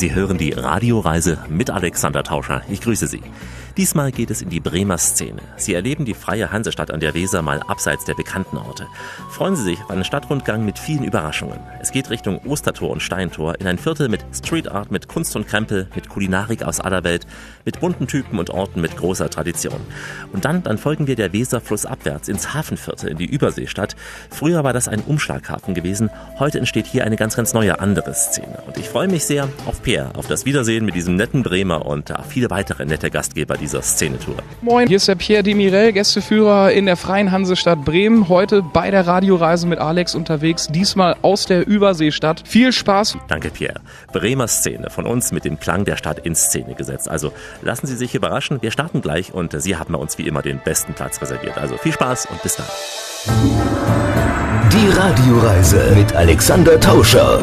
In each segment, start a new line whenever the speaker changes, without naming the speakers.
Sie hören die Radioreise mit Alexander Tauscher. Ich grüße Sie. Diesmal geht es in die Bremer Szene. Sie erleben die freie Hansestadt an der Weser mal abseits der bekannten Orte. Freuen Sie sich auf einen Stadtrundgang mit vielen Überraschungen. Es geht Richtung Ostertor und Steintor in ein Viertel mit Street Art, mit Kunst und Krempel, mit Kulinarik aus aller Welt, mit bunten Typen und Orten mit großer Tradition. Und dann, dann folgen wir der Weser flussabwärts ins Hafenviertel, in die Überseestadt. Früher war das ein Umschlaghafen gewesen. Heute entsteht hier eine ganz, ganz neue andere Szene. Und ich freue mich sehr auf Pierre, auf das Wiedersehen mit diesem netten Bremer und auf viele weitere nette Gastgeber dieser Szenetour.
Moin, hier ist der Pierre Demirel, Gästeführer in der Freien Hansestadt Bremen. Heute bei der Radioreise mit Alex unterwegs, diesmal aus der Überseestadt. Viel Spaß.
Danke, Pierre. Bremer Szene von uns mit dem Klang der Stadt in Szene gesetzt. Also lassen Sie sich überraschen. Wir starten gleich und Sie haben bei uns wie immer den besten Platz reserviert. Also viel Spaß und bis dann.
Die Radioreise mit Alexander Tauscher.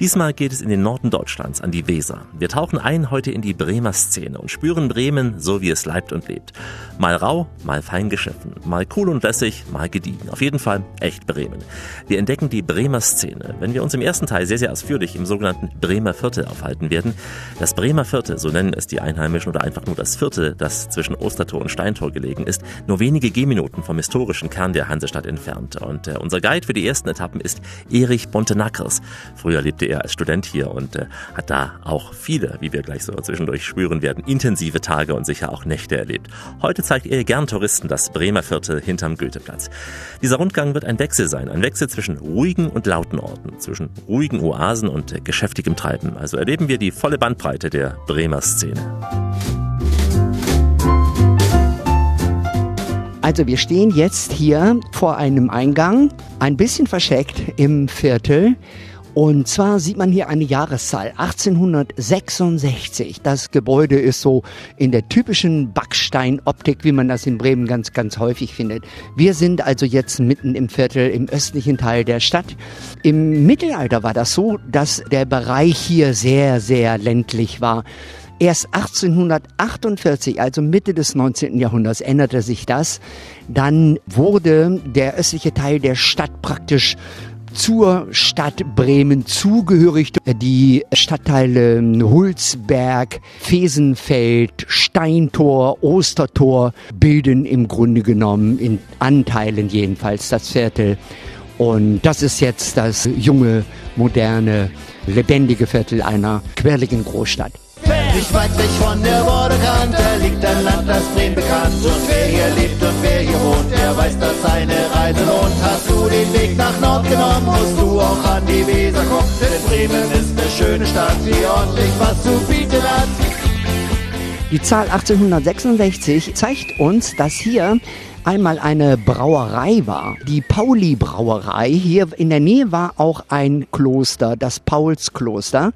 Diesmal geht es in den Norden Deutschlands an die Weser. Wir tauchen ein heute in die Bremer Szene und spüren Bremen so wie es leibt und lebt. Mal rau, mal fein geschliffen, mal cool und lässig, mal gediegen. Auf jeden Fall echt Bremen. Wir entdecken die Bremer Szene, wenn wir uns im ersten Teil sehr, sehr ausführlich im sogenannten Bremer Viertel aufhalten werden. Das Bremer Viertel, so nennen es die Einheimischen oder einfach nur das Viertel, das zwischen Ostertor und Steintor gelegen ist, nur wenige Gehminuten vom historischen Kern der Hansestadt entfernt. Und äh, unser Guide für die ersten Etappen ist Erich Bontenackers. Früher lebte er als Student hier und äh, hat da auch viele, wie wir gleich so zwischendurch spüren werden, intensive Tage und sicher auch Nächte erlebt. Heute zeigt er gern Touristen das Bremer Viertel hinterm Goetheplatz. Dieser Rundgang wird ein Wechsel sein, ein Wechsel zwischen ruhigen und lauten Orten, zwischen ruhigen Oasen und äh, geschäftigem Treiben. Also erleben wir die volle Bandbreite der Bremer Szene.
Also wir stehen jetzt hier vor einem Eingang, ein bisschen versteckt im Viertel. Und zwar sieht man hier eine Jahreszahl, 1866. Das Gebäude ist so in der typischen Backsteinoptik, wie man das in Bremen ganz, ganz häufig findet. Wir sind also jetzt mitten im Viertel, im östlichen Teil der Stadt. Im Mittelalter war das so, dass der Bereich hier sehr, sehr ländlich war. Erst 1848, also Mitte des 19. Jahrhunderts, änderte sich das. Dann wurde der östliche Teil der Stadt praktisch zur Stadt Bremen zugehörig. Die Stadtteile Hulsberg, Fesenfeld, Steintor, Ostertor bilden im Grunde genommen in Anteilen jedenfalls das Viertel. Und das ist jetzt das junge, moderne, lebendige Viertel einer quirligen Großstadt.
Nicht weit weg von der Bordekante liegt ein Land, das Bremen bekannt. Und wer hier lebt und wer hier wohnt, der weiß, dass seine Reise lohnt. Hast du den Weg nach Nord genommen, musst du auch an die Weser kommen. Denn Bremen ist eine schöne Stadt, die ordentlich was zu bieten hat.
Die Zahl 1866 zeigt uns, dass hier einmal eine Brauerei war, die Pauli Brauerei. Hier in der Nähe war auch ein Kloster, das Paulskloster.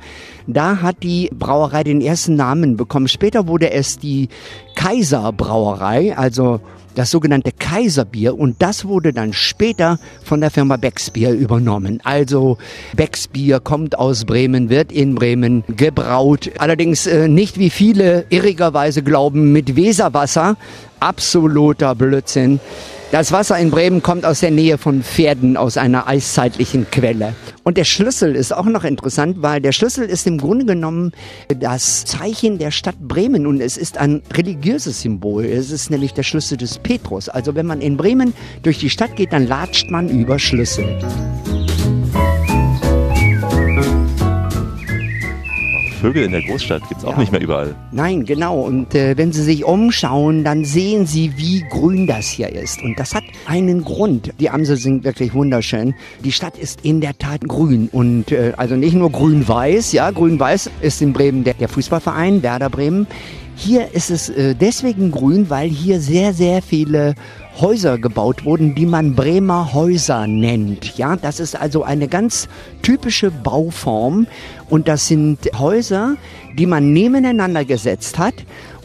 Da hat die Brauerei den ersten Namen bekommen. Später wurde es die Kaiserbrauerei, also das sogenannte Kaiserbier und das wurde dann später von der Firma Becksbier übernommen. Also Becksbier kommt aus Bremen, wird in Bremen gebraut. Allerdings äh, nicht wie viele irrigerweise glauben mit Weserwasser. Absoluter Blödsinn. Das Wasser in Bremen kommt aus der Nähe von Pferden, aus einer eiszeitlichen Quelle. Und der Schlüssel ist auch noch interessant, weil der Schlüssel ist im Grunde genommen das Zeichen der Stadt Bremen und es ist ein religiöses Symbol. Es ist nämlich der Schlüssel des Petrus. Also wenn man in Bremen durch die Stadt geht, dann latscht man über Schlüssel.
Vögel in der Großstadt gibt es auch
Ja.
nicht mehr überall.
Nein, genau. Und äh, wenn Sie sich umschauen, dann sehen Sie, wie grün das hier ist. Und das hat einen Grund. Die Amsel sind wirklich wunderschön. Die Stadt ist in der Tat grün. Und äh, also nicht nur grün-weiß, ja, grün-weiß ist in Bremen der, der Fußballverein, Werder Bremen. Hier ist es äh, deswegen grün, weil hier sehr, sehr viele Häuser gebaut wurden, die man Bremer Häuser nennt. Ja, das ist also eine ganz typische Bauform und das sind Häuser, die man nebeneinander gesetzt hat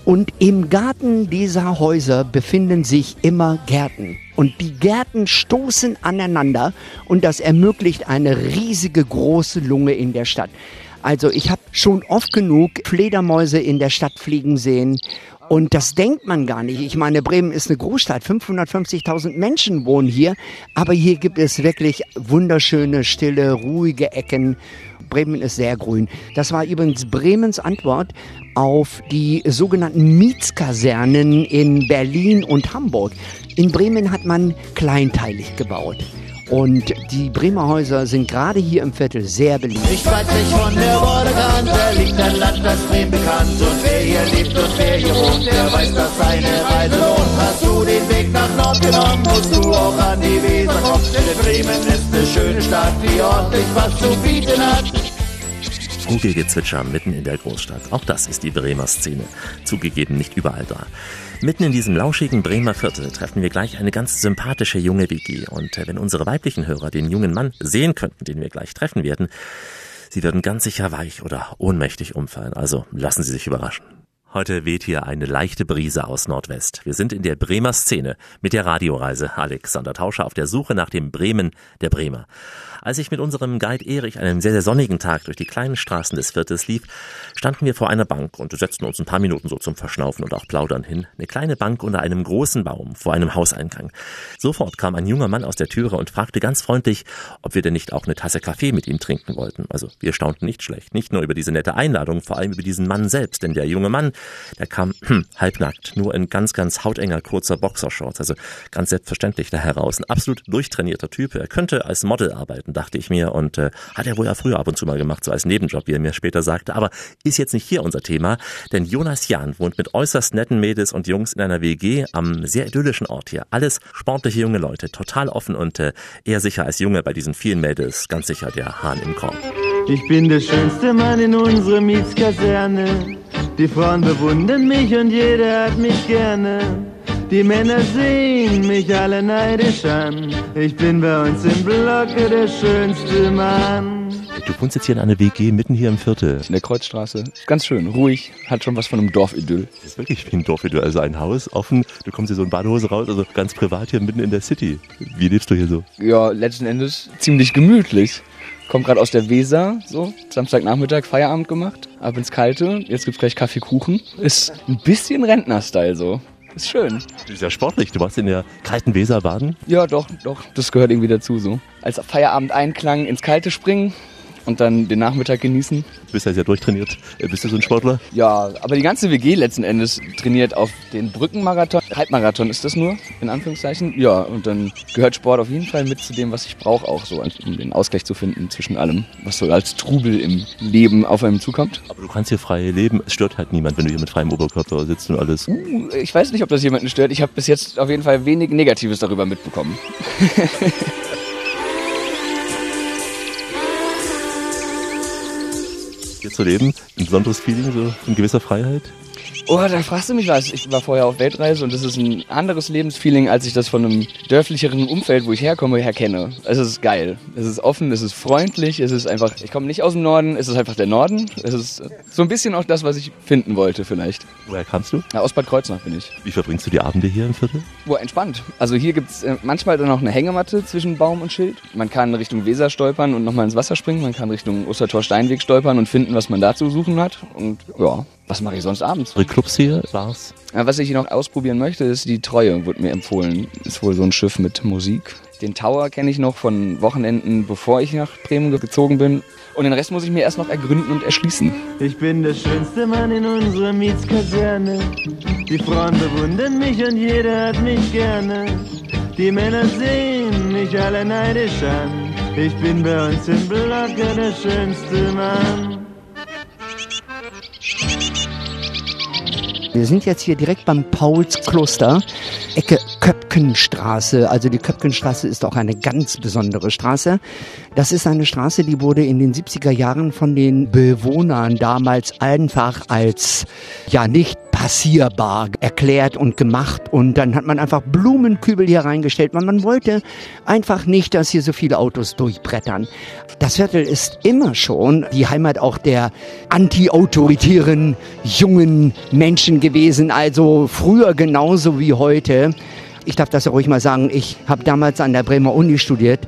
und im Garten dieser Häuser befinden sich immer Gärten. und die Gärten stoßen aneinander und das ermöglicht eine riesige große Lunge in der Stadt. Also ich habe schon oft genug Fledermäuse in der Stadt fliegen sehen und das denkt man gar nicht. Ich meine, Bremen ist eine Großstadt. 550.000 Menschen wohnen hier. Aber hier gibt es wirklich wunderschöne, stille, ruhige Ecken. Bremen ist sehr grün. Das war übrigens Bremens Antwort auf die sogenannten Mietskasernen in Berlin und Hamburg. In Bremen hat man kleinteilig gebaut. Und die Bremer Häuser sind gerade hier im Viertel sehr beliebt.
Ich weiß nicht von der Bordekante, liegt ein Land, das Bremen bekannt. Und wer hier lebt und wer hier wohnt, der weiß, dass seine Reise lohnt. Hast du den Weg nach Nord genommen, musst du auch an die Weser kommen. Denn Bremen ist eine schöne Stadt, die ordentlich was zu bieten hat.
Vogelgezwitscher mitten in der Großstadt. Auch das ist die Bremer Szene. Zugegeben nicht überall da. Mitten in diesem lauschigen Bremer Viertel treffen wir gleich eine ganz sympathische junge Wiki. Und äh, wenn unsere weiblichen Hörer den jungen Mann sehen könnten, den wir gleich treffen werden, sie würden ganz sicher weich oder ohnmächtig umfallen. Also lassen Sie sich überraschen. Heute weht hier eine leichte Brise aus Nordwest. Wir sind in der Bremer Szene mit der Radioreise Alexander Tauscher auf der Suche nach dem Bremen der Bremer. Als ich mit unserem Guide Erich einen sehr, sehr sonnigen Tag durch die kleinen Straßen des Viertels lief, standen wir vor einer Bank und setzten uns ein paar Minuten so zum Verschnaufen und auch Plaudern hin. Eine kleine Bank unter einem großen Baum vor einem Hauseingang. Sofort kam ein junger Mann aus der Türe und fragte ganz freundlich, ob wir denn nicht auch eine Tasse Kaffee mit ihm trinken wollten. Also wir staunten nicht schlecht, nicht nur über diese nette Einladung, vor allem über diesen Mann selbst, denn der junge Mann, der kam hm, halbnackt, nur in ganz, ganz hautenger kurzer Boxershorts, also ganz selbstverständlich da heraus. Ein absolut durchtrainierter Typ. Er könnte als Model arbeiten, dachte ich mir, und äh, hat er wohl ja früher ab und zu mal gemacht, so als Nebenjob, wie er mir später sagte. Aber ist jetzt nicht hier unser Thema, denn Jonas Jahn wohnt mit äußerst netten Mädels und Jungs in einer WG am sehr idyllischen Ort hier. Alles sportliche junge Leute, total offen und äh, eher sicher als Junge bei diesen vielen Mädels, ganz sicher der Hahn im Korb.
Ich bin der schönste Mann in unserer Mietskaserne. Die Frauen bewundern mich und jeder hat mich gerne. Die Männer sehen mich alle neidisch an. Ich bin bei uns im Blocke der schönste Mann.
Du wohnst jetzt hier in einer WG mitten hier im Viertel.
In der Kreuzstraße. Ganz schön, ruhig, hat schon was von einem Dorfidyll.
Das ist wirklich wie ein Dorfidyll, also ein Haus offen, du kommst hier so in Badehose raus, also ganz privat hier mitten in der City. Wie lebst du hier so?
Ja, letzten Endes ziemlich gemütlich. Komm gerade aus der Weser, so, Samstagnachmittag Feierabend gemacht, ab ins Kalte, jetzt gibt's gleich Kaffeekuchen. Ist ein bisschen Rentner-Style so. Ist schön.
Du bist ja sportlich, du warst in der kalten Weser baden.
Ja, doch, doch, das gehört irgendwie dazu so. Als Feierabend einklang ins Kalte springen und dann den Nachmittag genießen.
Du bist ja sehr durchtrainiert. Äh, Bist du so ein Sportler?
Ja, aber die ganze WG letzten Endes trainiert auf den Brückenmarathon. Halbmarathon ist das nur, in Anführungszeichen. Ja, und dann gehört Sport auf jeden Fall mit zu dem, was ich brauche, auch so, um den Ausgleich zu finden zwischen allem, was so als Trubel im Leben auf einem zukommt.
Aber du kannst hier frei leben. Es stört halt niemand, wenn du hier mit freiem Oberkörper sitzt und alles.
Uh, ich weiß nicht, ob das jemanden stört. Ich habe bis jetzt auf jeden Fall wenig Negatives darüber mitbekommen.
Hier zu leben, ein besonderes Feeling, so in gewisser Freiheit.
Oh, da fragst du mich was. Ich war vorher auf Weltreise und das ist ein anderes Lebensfeeling, als ich das von einem dörflicheren Umfeld, wo ich herkomme, her kenne. Es ist geil. Es ist offen, es ist freundlich, es ist einfach, ich komme nicht aus dem Norden, es ist einfach der Norden. Es ist so ein bisschen auch das, was ich finden wollte vielleicht.
Woher kamst du?
Aus Bad Kreuznach bin ich.
Wie verbringst du die Abende hier im Viertel?
Wo entspannt. Also hier gibt's äh, manchmal dann noch eine Hängematte zwischen Baum und Schild. Man kann Richtung Weser stolpern und nochmal ins Wasser springen. Man kann Richtung Ostertor-Steinweg stolpern und finden, was man da zu suchen hat. Und ja, was mache ich sonst abends?
Eure Clubs hier, Bars?
Ja, was ich hier noch ausprobieren möchte, ist die Treue, wurde mir empfohlen. Ist wohl so ein Schiff mit Musik. Den Tower kenne ich noch von Wochenenden, bevor ich nach Bremen gezogen bin. Und den Rest muss ich mir erst noch ergründen und erschließen.
Ich bin der schönste Mann in unserer Mietskaserne. Die Frauen bewundern mich und jeder hat mich gerne. Die Männer sehen mich alle neidisch an. Ich bin bei uns im Blocke der schönste Mann.
Wir sind jetzt hier direkt beim Paulskloster, Ecke Köpkenstraße. Also die Köpkenstraße ist auch eine ganz besondere Straße. Das ist eine Straße, die wurde in den 70er Jahren von den Bewohnern damals einfach als ja nicht passierbar erklärt und gemacht und dann hat man einfach Blumenkübel hier reingestellt, weil man wollte einfach nicht, dass hier so viele Autos durchbrettern. Das Viertel ist immer schon die Heimat auch der anti-autoritären jungen Menschen gewesen, also früher genauso wie heute. ich darf das ja ruhig mal sagen, ich habe damals an der Bremer Uni studiert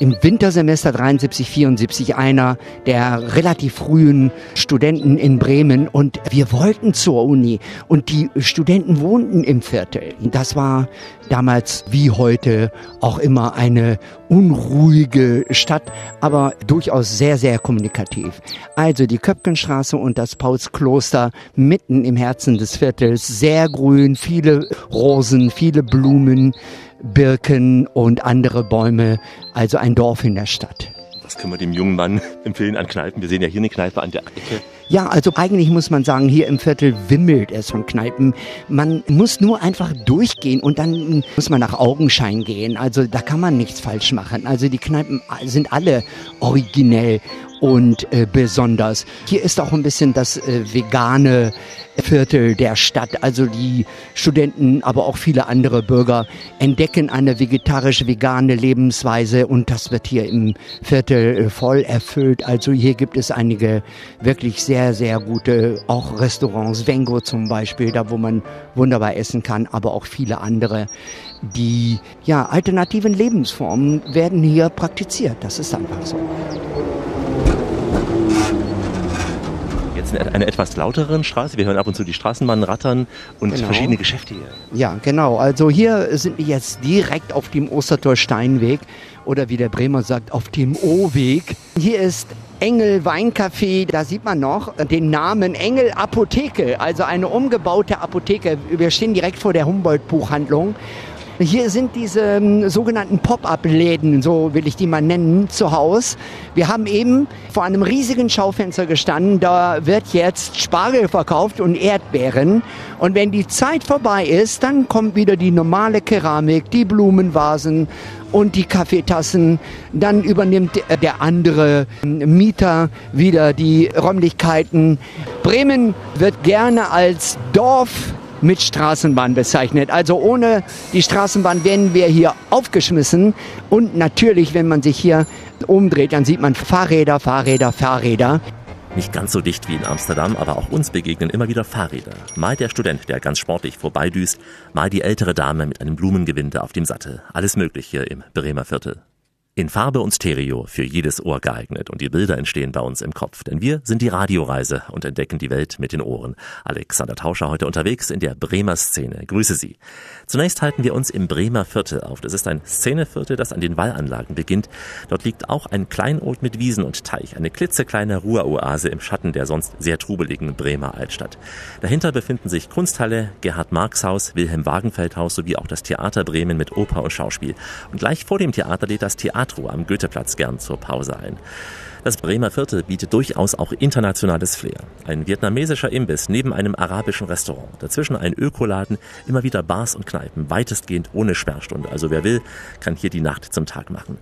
im Wintersemester 73, 74 einer der relativ frühen Studenten in Bremen und wir wollten zur Uni und die Studenten wohnten im Viertel. Das war damals wie heute auch immer eine unruhige Stadt, aber durchaus sehr, sehr kommunikativ. Also die Köpkenstraße und das Paulskloster mitten im Herzen des Viertels, sehr grün, viele Rosen, viele Blumen. Birken und andere Bäume, also ein Dorf in der Stadt.
Was können wir dem jungen Mann empfehlen an Kneipen? Wir sehen ja hier eine Kneipe an der Ecke.
Ja, also eigentlich muss man sagen, hier im Viertel wimmelt es von Kneipen. Man muss nur einfach durchgehen und dann muss man nach Augenschein gehen. Also da kann man nichts falsch machen. Also die Kneipen sind alle originell und äh, besonders. Hier ist auch ein bisschen das äh, vegane Viertel der Stadt. Also die Studenten, aber auch viele andere Bürger entdecken eine vegetarisch-vegane Lebensweise und das wird hier im Viertel äh, voll erfüllt. Also hier gibt es einige wirklich sehr, sehr gute, auch Restaurants, Vengo zum Beispiel, da wo man wunderbar essen kann, aber auch viele andere. Die ja, alternativen Lebensformen werden hier praktiziert. Das ist einfach so.
Jetzt eine, eine etwas lauteren Straße. Wir hören ab und zu die Straßenbahn rattern und genau. verschiedene Geschäfte hier.
Ja, genau. Also hier sind wir jetzt direkt auf dem Ostertor Steinweg oder wie der Bremer sagt, auf dem O-Weg. Hier ist Engel Weincafé, da sieht man noch den Namen Engel Apotheke, also eine umgebaute Apotheke. Wir stehen direkt vor der Humboldt-Buchhandlung. Hier sind diese ähm, sogenannten Pop-up-Läden, so will ich die mal nennen, zu Hause. Wir haben eben vor einem riesigen Schaufenster gestanden. Da wird jetzt Spargel verkauft und Erdbeeren. Und wenn die Zeit vorbei ist, dann kommt wieder die normale Keramik, die Blumenvasen und die Kaffeetassen. Dann übernimmt der andere ähm, Mieter wieder die Räumlichkeiten. Bremen wird gerne als Dorf mit Straßenbahn bezeichnet. Also ohne die Straßenbahn werden wir hier aufgeschmissen. Und natürlich, wenn man sich hier umdreht, dann sieht man Fahrräder, Fahrräder, Fahrräder.
Nicht ganz so dicht wie in Amsterdam, aber auch uns begegnen immer wieder Fahrräder. Mal der Student, der ganz sportlich vorbeidüst, mal die ältere Dame mit einem Blumengewinde auf dem Sattel. Alles möglich hier im Bremer Viertel. In Farbe und Stereo für jedes Ohr geeignet und die Bilder entstehen bei uns im Kopf, denn wir sind die Radioreise und entdecken die Welt mit den Ohren. Alexander Tauscher heute unterwegs in der Bremer Szene. Grüße Sie. Zunächst halten wir uns im Bremer Viertel auf. Das ist ein Szeneviertel, das an den Wallanlagen beginnt. Dort liegt auch ein Kleinod mit Wiesen und Teich, eine klitzekleine Ruheoase im Schatten der sonst sehr trubeligen Bremer Altstadt. Dahinter befinden sich Kunsthalle, Gerhard Marx Haus, Wilhelm Wagenfeld Haus sowie auch das Theater Bremen mit Oper und Schauspiel. Und gleich vor dem Theater lädt das Theater Quattro am Goetheplatz gern zur Pause ein. Das Bremer Viertel bietet durchaus auch internationales Flair. Ein vietnamesischer Imbiss neben einem arabischen Restaurant. Dazwischen ein Ökoladen, immer wieder Bars und Kneipen, weitestgehend ohne Sperrstunde. Also wer will, kann hier die Nacht zum Tag machen.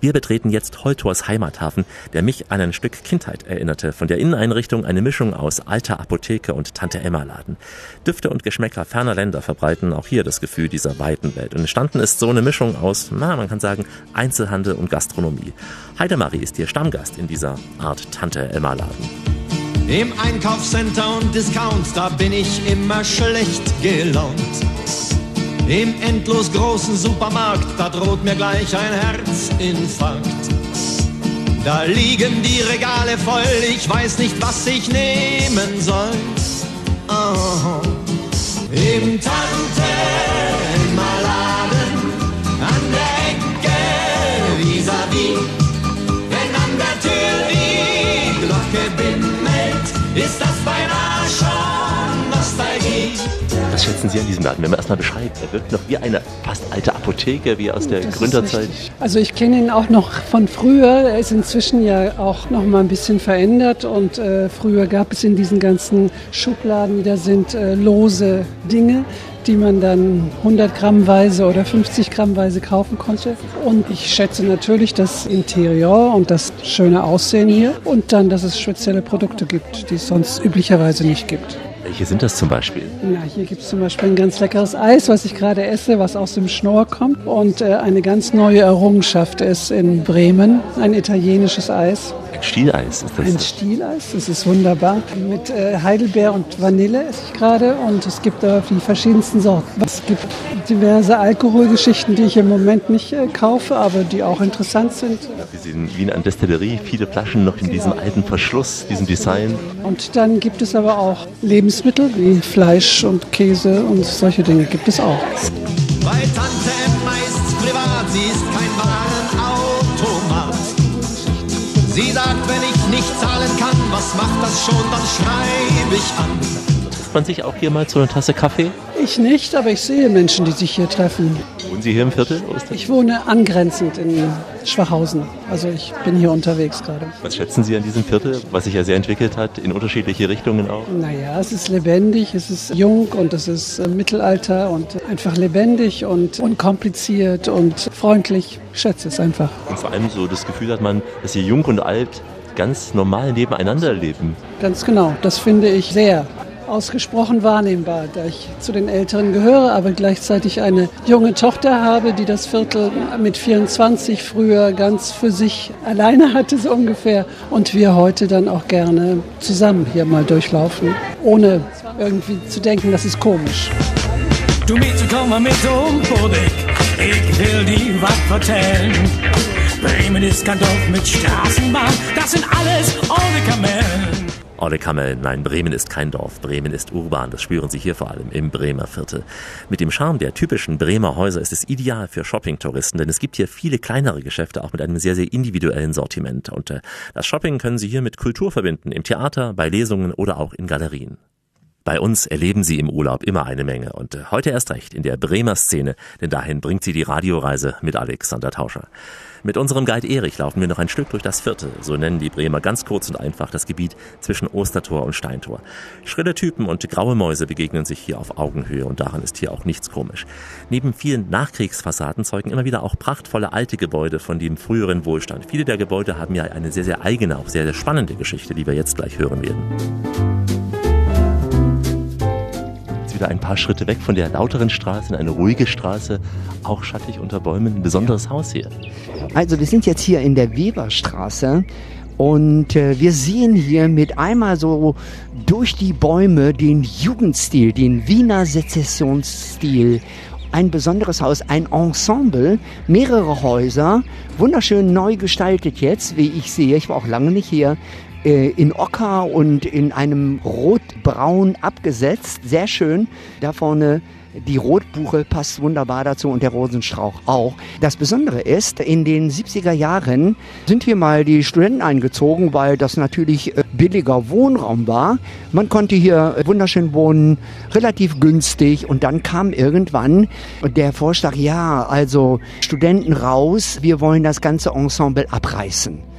Wir betreten jetzt Holtors Heimathafen, der mich an ein Stück Kindheit erinnerte. Von der Inneneinrichtung eine Mischung aus alter Apotheke und Tante-Emma-Laden. Düfte und Geschmäcker ferner Länder verbreiten auch hier das Gefühl dieser weiten Welt. Und entstanden ist so eine Mischung aus, na, man kann sagen, Einzelhandel und Gastronomie. Heidemarie ist hier Stammgast in dieser Art Tante-Emma-Laden.
Im Einkaufscenter und Discount, da bin ich immer schlecht gelaunt. Im endlos großen Supermarkt, da droht mir gleich ein Herzinfarkt. Da liegen die Regale voll, ich weiß nicht, was ich nehmen soll. Oh. Im Tante
Was schätzen Sie an diesem Laden, wenn man erstmal beschreibt? Er wirkt noch wie eine fast alte Apotheke, wie aus der das Gründerzeit.
Also ich kenne ihn auch noch von früher. Er ist inzwischen ja auch noch mal ein bisschen verändert und äh, früher gab es in diesen ganzen Schubladen, die da sind, äh, lose Dinge die man dann 100 Grammweise oder 50 Grammweise kaufen konnte. Und ich schätze natürlich das Interieur und das schöne Aussehen hier und dann, dass es spezielle Produkte gibt, die es sonst üblicherweise nicht gibt.
Welche sind das zum Beispiel?
Na, hier gibt es zum Beispiel ein ganz leckeres Eis, was ich gerade esse, was aus dem Schnorr kommt. Und äh, eine ganz neue Errungenschaft ist in Bremen, ein italienisches Eis.
Ein Stieleis ist das.
Ein Stieleis, das ist wunderbar. Mit äh, Heidelbeer und Vanille esse ich gerade und es gibt da die verschiedensten Sorten. Es gibt diverse Alkoholgeschichten, die ich im Moment nicht äh, kaufe, aber die auch interessant sind.
Wir sehen wie in einer Destillerie, viele Flaschen noch in diesem alten Verschluss, diesem Design.
Und dann gibt es aber auch Lebensmittel wie Fleisch und Käse und solche Dinge gibt es auch.
Bei Tante Emma ist's privat, sie ist kein Warenautomat. Sie sagt, wenn ich nicht zahlen kann, was macht das schon, dann schreibe ich an.
Trifft man sich auch hier mal zu einer Tasse Kaffee?
Ich nicht, aber ich sehe Menschen, die sich hier treffen.
Wohnen Sie hier im Viertel?
Ich wohne angrenzend in Schwachhausen. Also ich bin hier unterwegs gerade.
Was schätzen Sie an diesem Viertel, was sich ja sehr entwickelt hat, in unterschiedliche Richtungen auch?
Naja, es ist lebendig, es ist jung und es ist äh, Mittelalter und einfach lebendig und unkompliziert und freundlich. Ich schätze es einfach.
Und vor allem so das Gefühl hat man, dass hier jung und alt ganz normal nebeneinander leben.
Ganz genau, das finde ich sehr ausgesprochen wahrnehmbar, da ich zu den Älteren gehöre, aber gleichzeitig eine junge Tochter habe, die das Viertel mit 24 früher ganz für sich alleine hatte, so ungefähr. Und wir heute dann auch gerne zusammen hier mal durchlaufen, ohne irgendwie zu denken, das ist komisch.
Du Mädchen, komm mal mit um Bodeck, ich will dir was vertellen. Bremen ist kein Dorf mit Straßenbahn, das sind alles ohne Kamellen.
Olle Kammel, nein, Bremen ist kein Dorf, Bremen ist urban, das spüren Sie hier vor allem im Bremer Viertel. Mit dem Charme der typischen Bremer Häuser ist es ideal für Shoppingtouristen, denn es gibt hier viele kleinere Geschäfte, auch mit einem sehr, sehr individuellen Sortiment. Und äh, das Shopping können Sie hier mit Kultur verbinden, im Theater, bei Lesungen oder auch in Galerien. Bei uns erleben Sie im Urlaub immer eine Menge und äh, heute erst recht in der Bremer Szene, denn dahin bringt Sie die Radioreise mit Alexander Tauscher. Mit unserem Guide Erich laufen wir noch ein Stück durch das Viertel, so nennen die Bremer ganz kurz und einfach das Gebiet zwischen Ostertor und Steintor. Schrille Typen und graue Mäuse begegnen sich hier auf Augenhöhe und daran ist hier auch nichts komisch. Neben vielen Nachkriegsfassaden zeugen immer wieder auch prachtvolle alte Gebäude von dem früheren Wohlstand. Viele der Gebäude haben ja eine sehr, sehr eigene, auch sehr, sehr spannende Geschichte, die wir jetzt gleich hören werden wieder ein paar Schritte weg von der lauteren Straße in eine ruhige Straße, auch schattig unter Bäumen, ein besonderes Haus hier.
Also wir sind jetzt hier in der Weberstraße und äh, wir sehen hier mit einmal so durch die Bäume den Jugendstil, den Wiener Sezessionsstil. Ein besonderes Haus, ein Ensemble, mehrere Häuser, wunderschön neu gestaltet jetzt, wie ich sehe. Ich war auch lange nicht hier in Ocker und in einem Rotbraun abgesetzt. Sehr schön. Da vorne die Rotbuche passt wunderbar dazu und der Rosenstrauch auch. Das Besondere ist, in den 70er Jahren sind hier mal die Studenten eingezogen, weil das natürlich äh, billiger Wohnraum war. Man konnte hier wunderschön wohnen, relativ günstig und dann kam irgendwann der Vorschlag, ja, also Studenten raus, wir wollen das ganze Ensemble abreißen.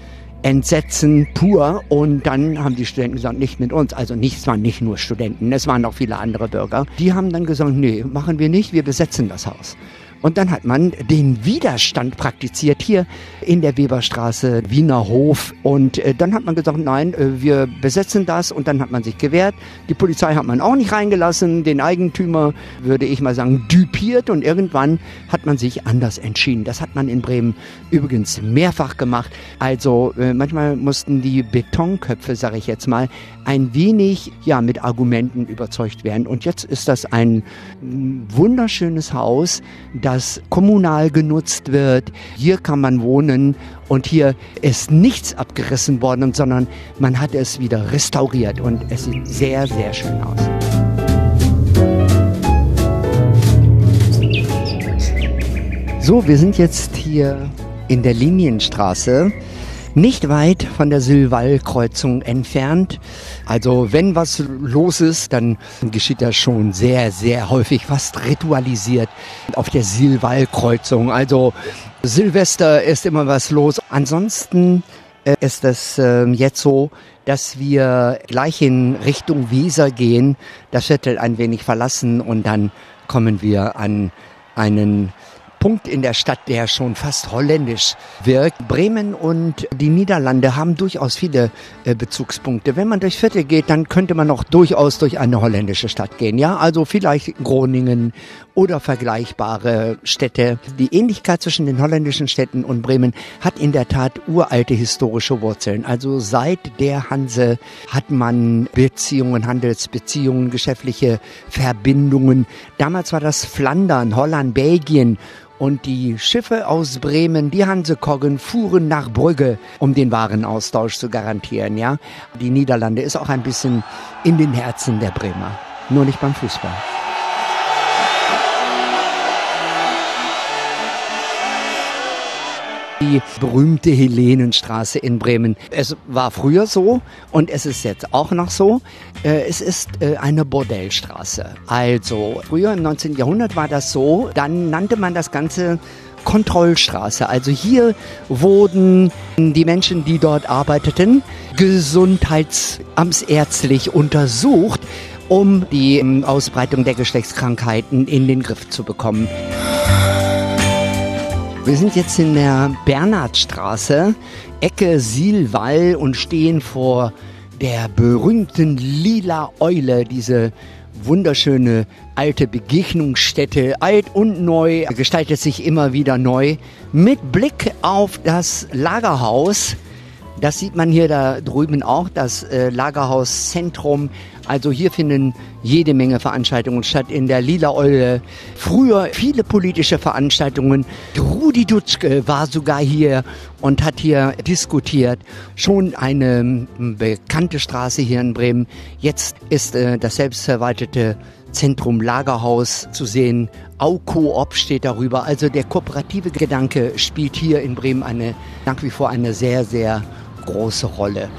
Entsetzen pur. Und dann haben die Studenten gesagt, nicht mit uns. Also nicht, es waren nicht nur Studenten, es waren auch viele andere Bürger. Die haben dann gesagt, nee, machen wir nicht, wir besetzen das Haus. Und dann hat man den Widerstand praktiziert hier in der Weberstraße, Wiener Hof. Und äh, dann hat man gesagt, nein, äh, wir besetzen das. Und dann hat man sich gewehrt. Die Polizei hat man auch nicht reingelassen. Den Eigentümer, würde ich mal sagen, düpiert. Und irgendwann hat man sich anders entschieden. Das hat man in Bremen übrigens mehrfach gemacht. Also äh, manchmal mussten die Betonköpfe, sage ich jetzt mal, ein wenig ja mit Argumenten überzeugt werden. Und jetzt ist das ein wunderschönes Haus, das kommunal genutzt wird. Hier kann man wohnen und hier ist nichts abgerissen worden, sondern man hat es wieder restauriert und es sieht sehr, sehr schön aus. So, wir sind jetzt hier in der Linienstraße nicht weit von der Sylval-Kreuzung entfernt. Also wenn was los ist, dann geschieht das schon sehr, sehr häufig, fast ritualisiert auf der Sylval-Kreuzung. Also Silvester ist immer was los. Ansonsten äh, ist es äh, jetzt so, dass wir gleich in Richtung Weser gehen, das Viertel ein wenig verlassen und dann kommen wir an einen Punkt in der Stadt, der schon fast holländisch wirkt. Bremen und die Niederlande haben durchaus viele äh, Bezugspunkte. Wenn man durchs Viertel geht, dann könnte man auch durchaus durch eine holländische Stadt gehen. Ja, also vielleicht Groningen oder vergleichbare Städte. Die Ähnlichkeit zwischen den holländischen Städten und Bremen hat in der Tat uralte historische Wurzeln. Also seit der Hanse hat man Beziehungen, Handelsbeziehungen, geschäftliche Verbindungen. Damals war das Flandern, Holland, Belgien und die Schiffe aus Bremen, die Hansekoggen, fuhren nach Brügge, um den Warenaustausch zu garantieren. Ja, die Niederlande ist auch ein bisschen in den Herzen der Bremer, nur nicht beim Fußball. Die berühmte Helenenstraße in Bremen. Es war früher so und es ist jetzt auch noch so. Äh, es ist äh, eine Bordellstraße. Also früher im 19. Jahrhundert war das so, dann nannte man das Ganze Kontrollstraße. Also hier wurden die Menschen, die dort arbeiteten, gesundheitsamtsärztlich untersucht, um die ähm, Ausbreitung der Geschlechtskrankheiten in den Griff zu bekommen. Wir sind jetzt in der Bernhardstraße, Ecke Sielwall und stehen vor der berühmten Lila Eule, diese wunderschöne alte Begegnungsstätte, alt und neu, gestaltet sich immer wieder neu, mit Blick auf das Lagerhaus. Das sieht man hier da drüben auch, das äh, Lagerhauszentrum also hier finden jede Menge Veranstaltungen statt in der Lila Eule. Früher viele politische Veranstaltungen. Rudi Dutschke war sogar hier und hat hier diskutiert. Schon eine bekannte Straße hier in Bremen. Jetzt ist äh, das selbstverwaltete Zentrum Lagerhaus zu sehen. Au-Koop steht darüber. Also der kooperative Gedanke spielt hier in Bremen eine, nach wie vor eine sehr, sehr große Rolle.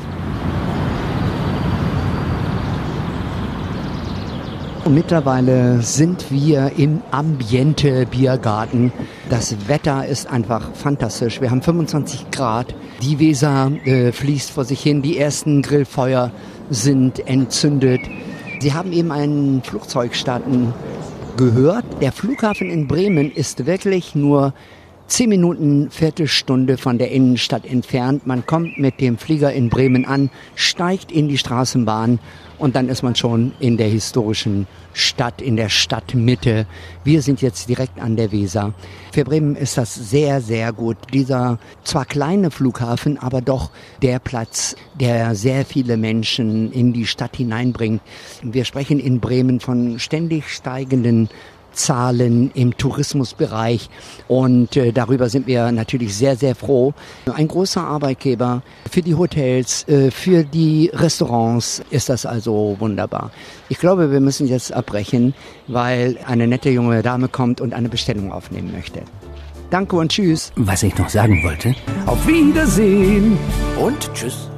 Mittlerweile sind wir im Ambiente Biergarten. Das Wetter ist einfach fantastisch. Wir haben 25 Grad. Die Weser äh, fließt vor sich hin. Die ersten Grillfeuer sind entzündet. Sie haben eben einen Flugzeug starten gehört. Der Flughafen in Bremen ist wirklich nur zehn Minuten, Viertelstunde von der Innenstadt entfernt. Man kommt mit dem Flieger in Bremen an, steigt in die Straßenbahn und dann ist man schon in der historischen Stadt, in der Stadtmitte. Wir sind jetzt direkt an der Weser. Für Bremen ist das sehr, sehr gut. Dieser zwar kleine Flughafen, aber doch der Platz, der sehr viele Menschen in die Stadt hineinbringt. Wir sprechen in Bremen von ständig steigenden Zahlen im Tourismusbereich und äh, darüber sind wir natürlich sehr, sehr froh. Ein großer Arbeitgeber für die Hotels, äh, für die Restaurants ist das also wunderbar. Ich glaube, wir müssen jetzt abbrechen, weil eine nette junge Dame kommt und eine Bestellung aufnehmen möchte. Danke und tschüss.
Was ich noch sagen wollte, auf Wiedersehen und tschüss.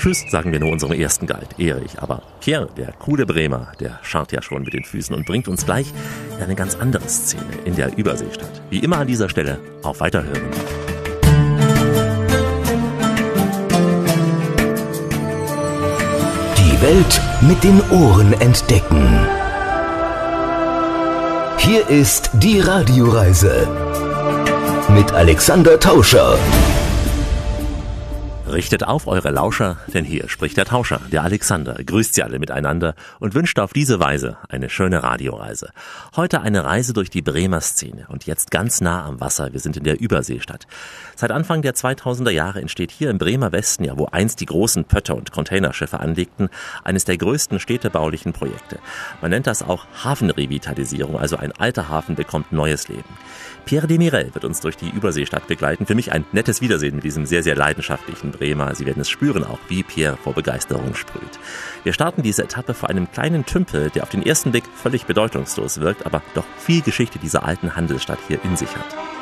Tschüss, sagen wir nur unserem ersten Guide, Erich. Aber Pierre, der coole Bremer, der scharrt ja schon mit den Füßen und bringt uns gleich in eine ganz andere Szene in der Überseestadt. Wie immer an dieser Stelle, auf Weiterhören.
Die Welt mit den Ohren entdecken. Hier ist die Radioreise mit Alexander Tauscher.
Richtet auf eure Lauscher, denn hier spricht der Tauscher, der Alexander, grüßt sie alle miteinander und wünscht auf diese Weise eine schöne Radioreise. Heute eine Reise durch die Bremer Szene und jetzt ganz nah am Wasser. Wir sind in der Überseestadt. Seit Anfang der 2000er Jahre entsteht hier im Bremer Westen, ja wo einst die großen Pötter und Containerschiffe anlegten, eines der größten städtebaulichen Projekte. Man nennt das auch Hafenrevitalisierung, also ein alter Hafen bekommt neues Leben. Pierre Demirel wird uns durch die Überseestadt begleiten. Für mich ein nettes Wiedersehen mit diesem sehr, sehr leidenschaftlichen Bremer. Sie werden es spüren auch, wie Pierre vor Begeisterung sprüht. Wir starten diese Etappe vor einem kleinen Tümpel, der auf den ersten Blick völlig bedeutungslos wirkt, aber doch viel Geschichte dieser alten Handelsstadt hier in sich hat.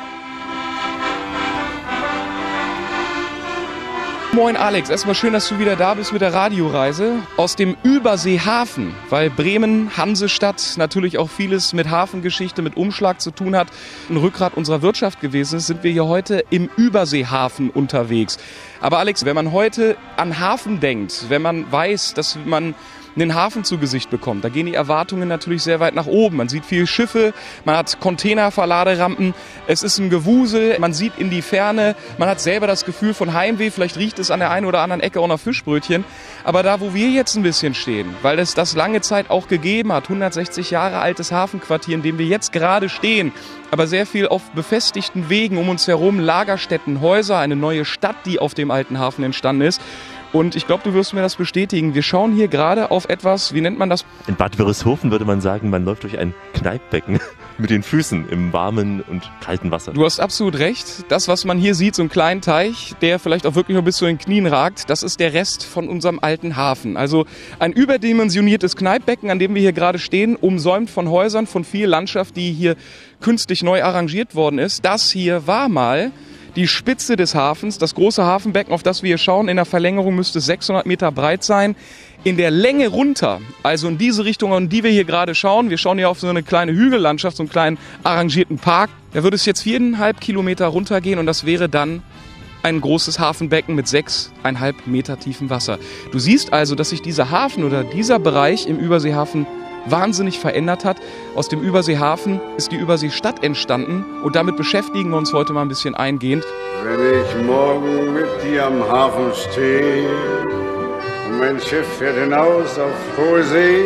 Moin Alex, erstmal schön, dass du wieder da bist mit der Radioreise aus dem Überseehafen, weil Bremen, Hansestadt, natürlich auch vieles mit Hafengeschichte, mit Umschlag zu tun hat, ein Rückgrat unserer Wirtschaft gewesen ist, sind wir hier heute im Überseehafen unterwegs. Aber Alex, wenn man heute an Hafen denkt, wenn man weiß, dass man einen Hafen zu Gesicht bekommt, da gehen die Erwartungen natürlich sehr weit nach oben. Man sieht viele Schiffe, man hat Containerverladerampen, es ist ein Gewusel, man sieht in die Ferne, man hat selber das Gefühl von Heimweh, vielleicht riecht es an der einen oder anderen Ecke auch nach Fischbrötchen. Aber da, wo wir jetzt ein bisschen stehen, weil es das lange Zeit auch gegeben hat, 160 Jahre altes Hafenquartier, in dem wir jetzt gerade stehen, aber sehr viel auf befestigten Wegen um uns herum, Lagerstätten, Häuser, eine neue Stadt, die auf dem alten Hafen entstanden ist. Und ich glaube, du wirst mir das bestätigen. Wir schauen hier gerade auf etwas, wie nennt man das?
In Bad Wörishofen würde man sagen, man läuft durch ein Kneippbecken mit den Füßen im warmen und kalten Wasser.
Du hast absolut recht. Das, was man hier sieht, so einen kleinen Teich, der vielleicht auch wirklich noch bis zu den Knien ragt, das ist der Rest von unserem alten Hafen. Also ein überdimensioniertes Kneippbecken, an dem wir hier gerade stehen, umsäumt von Häusern, von viel Landschaft, die hier künstlich neu arrangiert worden ist. Das hier war mal die Spitze des Hafens, das große Hafenbecken, auf das wir hier schauen, in der Verlängerung müsste 600 Meter breit sein. In der Länge runter, also in diese Richtung, in die wir hier gerade schauen, wir schauen hier auf so eine kleine Hügellandschaft, so einen kleinen arrangierten Park, da würde es jetzt viereinhalb Kilometer runtergehen und das wäre dann ein großes Hafenbecken mit sechseinhalb Meter tiefem Wasser. Du siehst also, dass sich dieser Hafen oder dieser Bereich im Überseehafen wahnsinnig verändert hat. Aus dem Überseehafen ist die Überseestadt entstanden und damit beschäftigen wir uns heute mal ein bisschen eingehend.
Wenn ich morgen mit dir am Hafen stehe und mein Schiff fährt hinaus auf hohe See,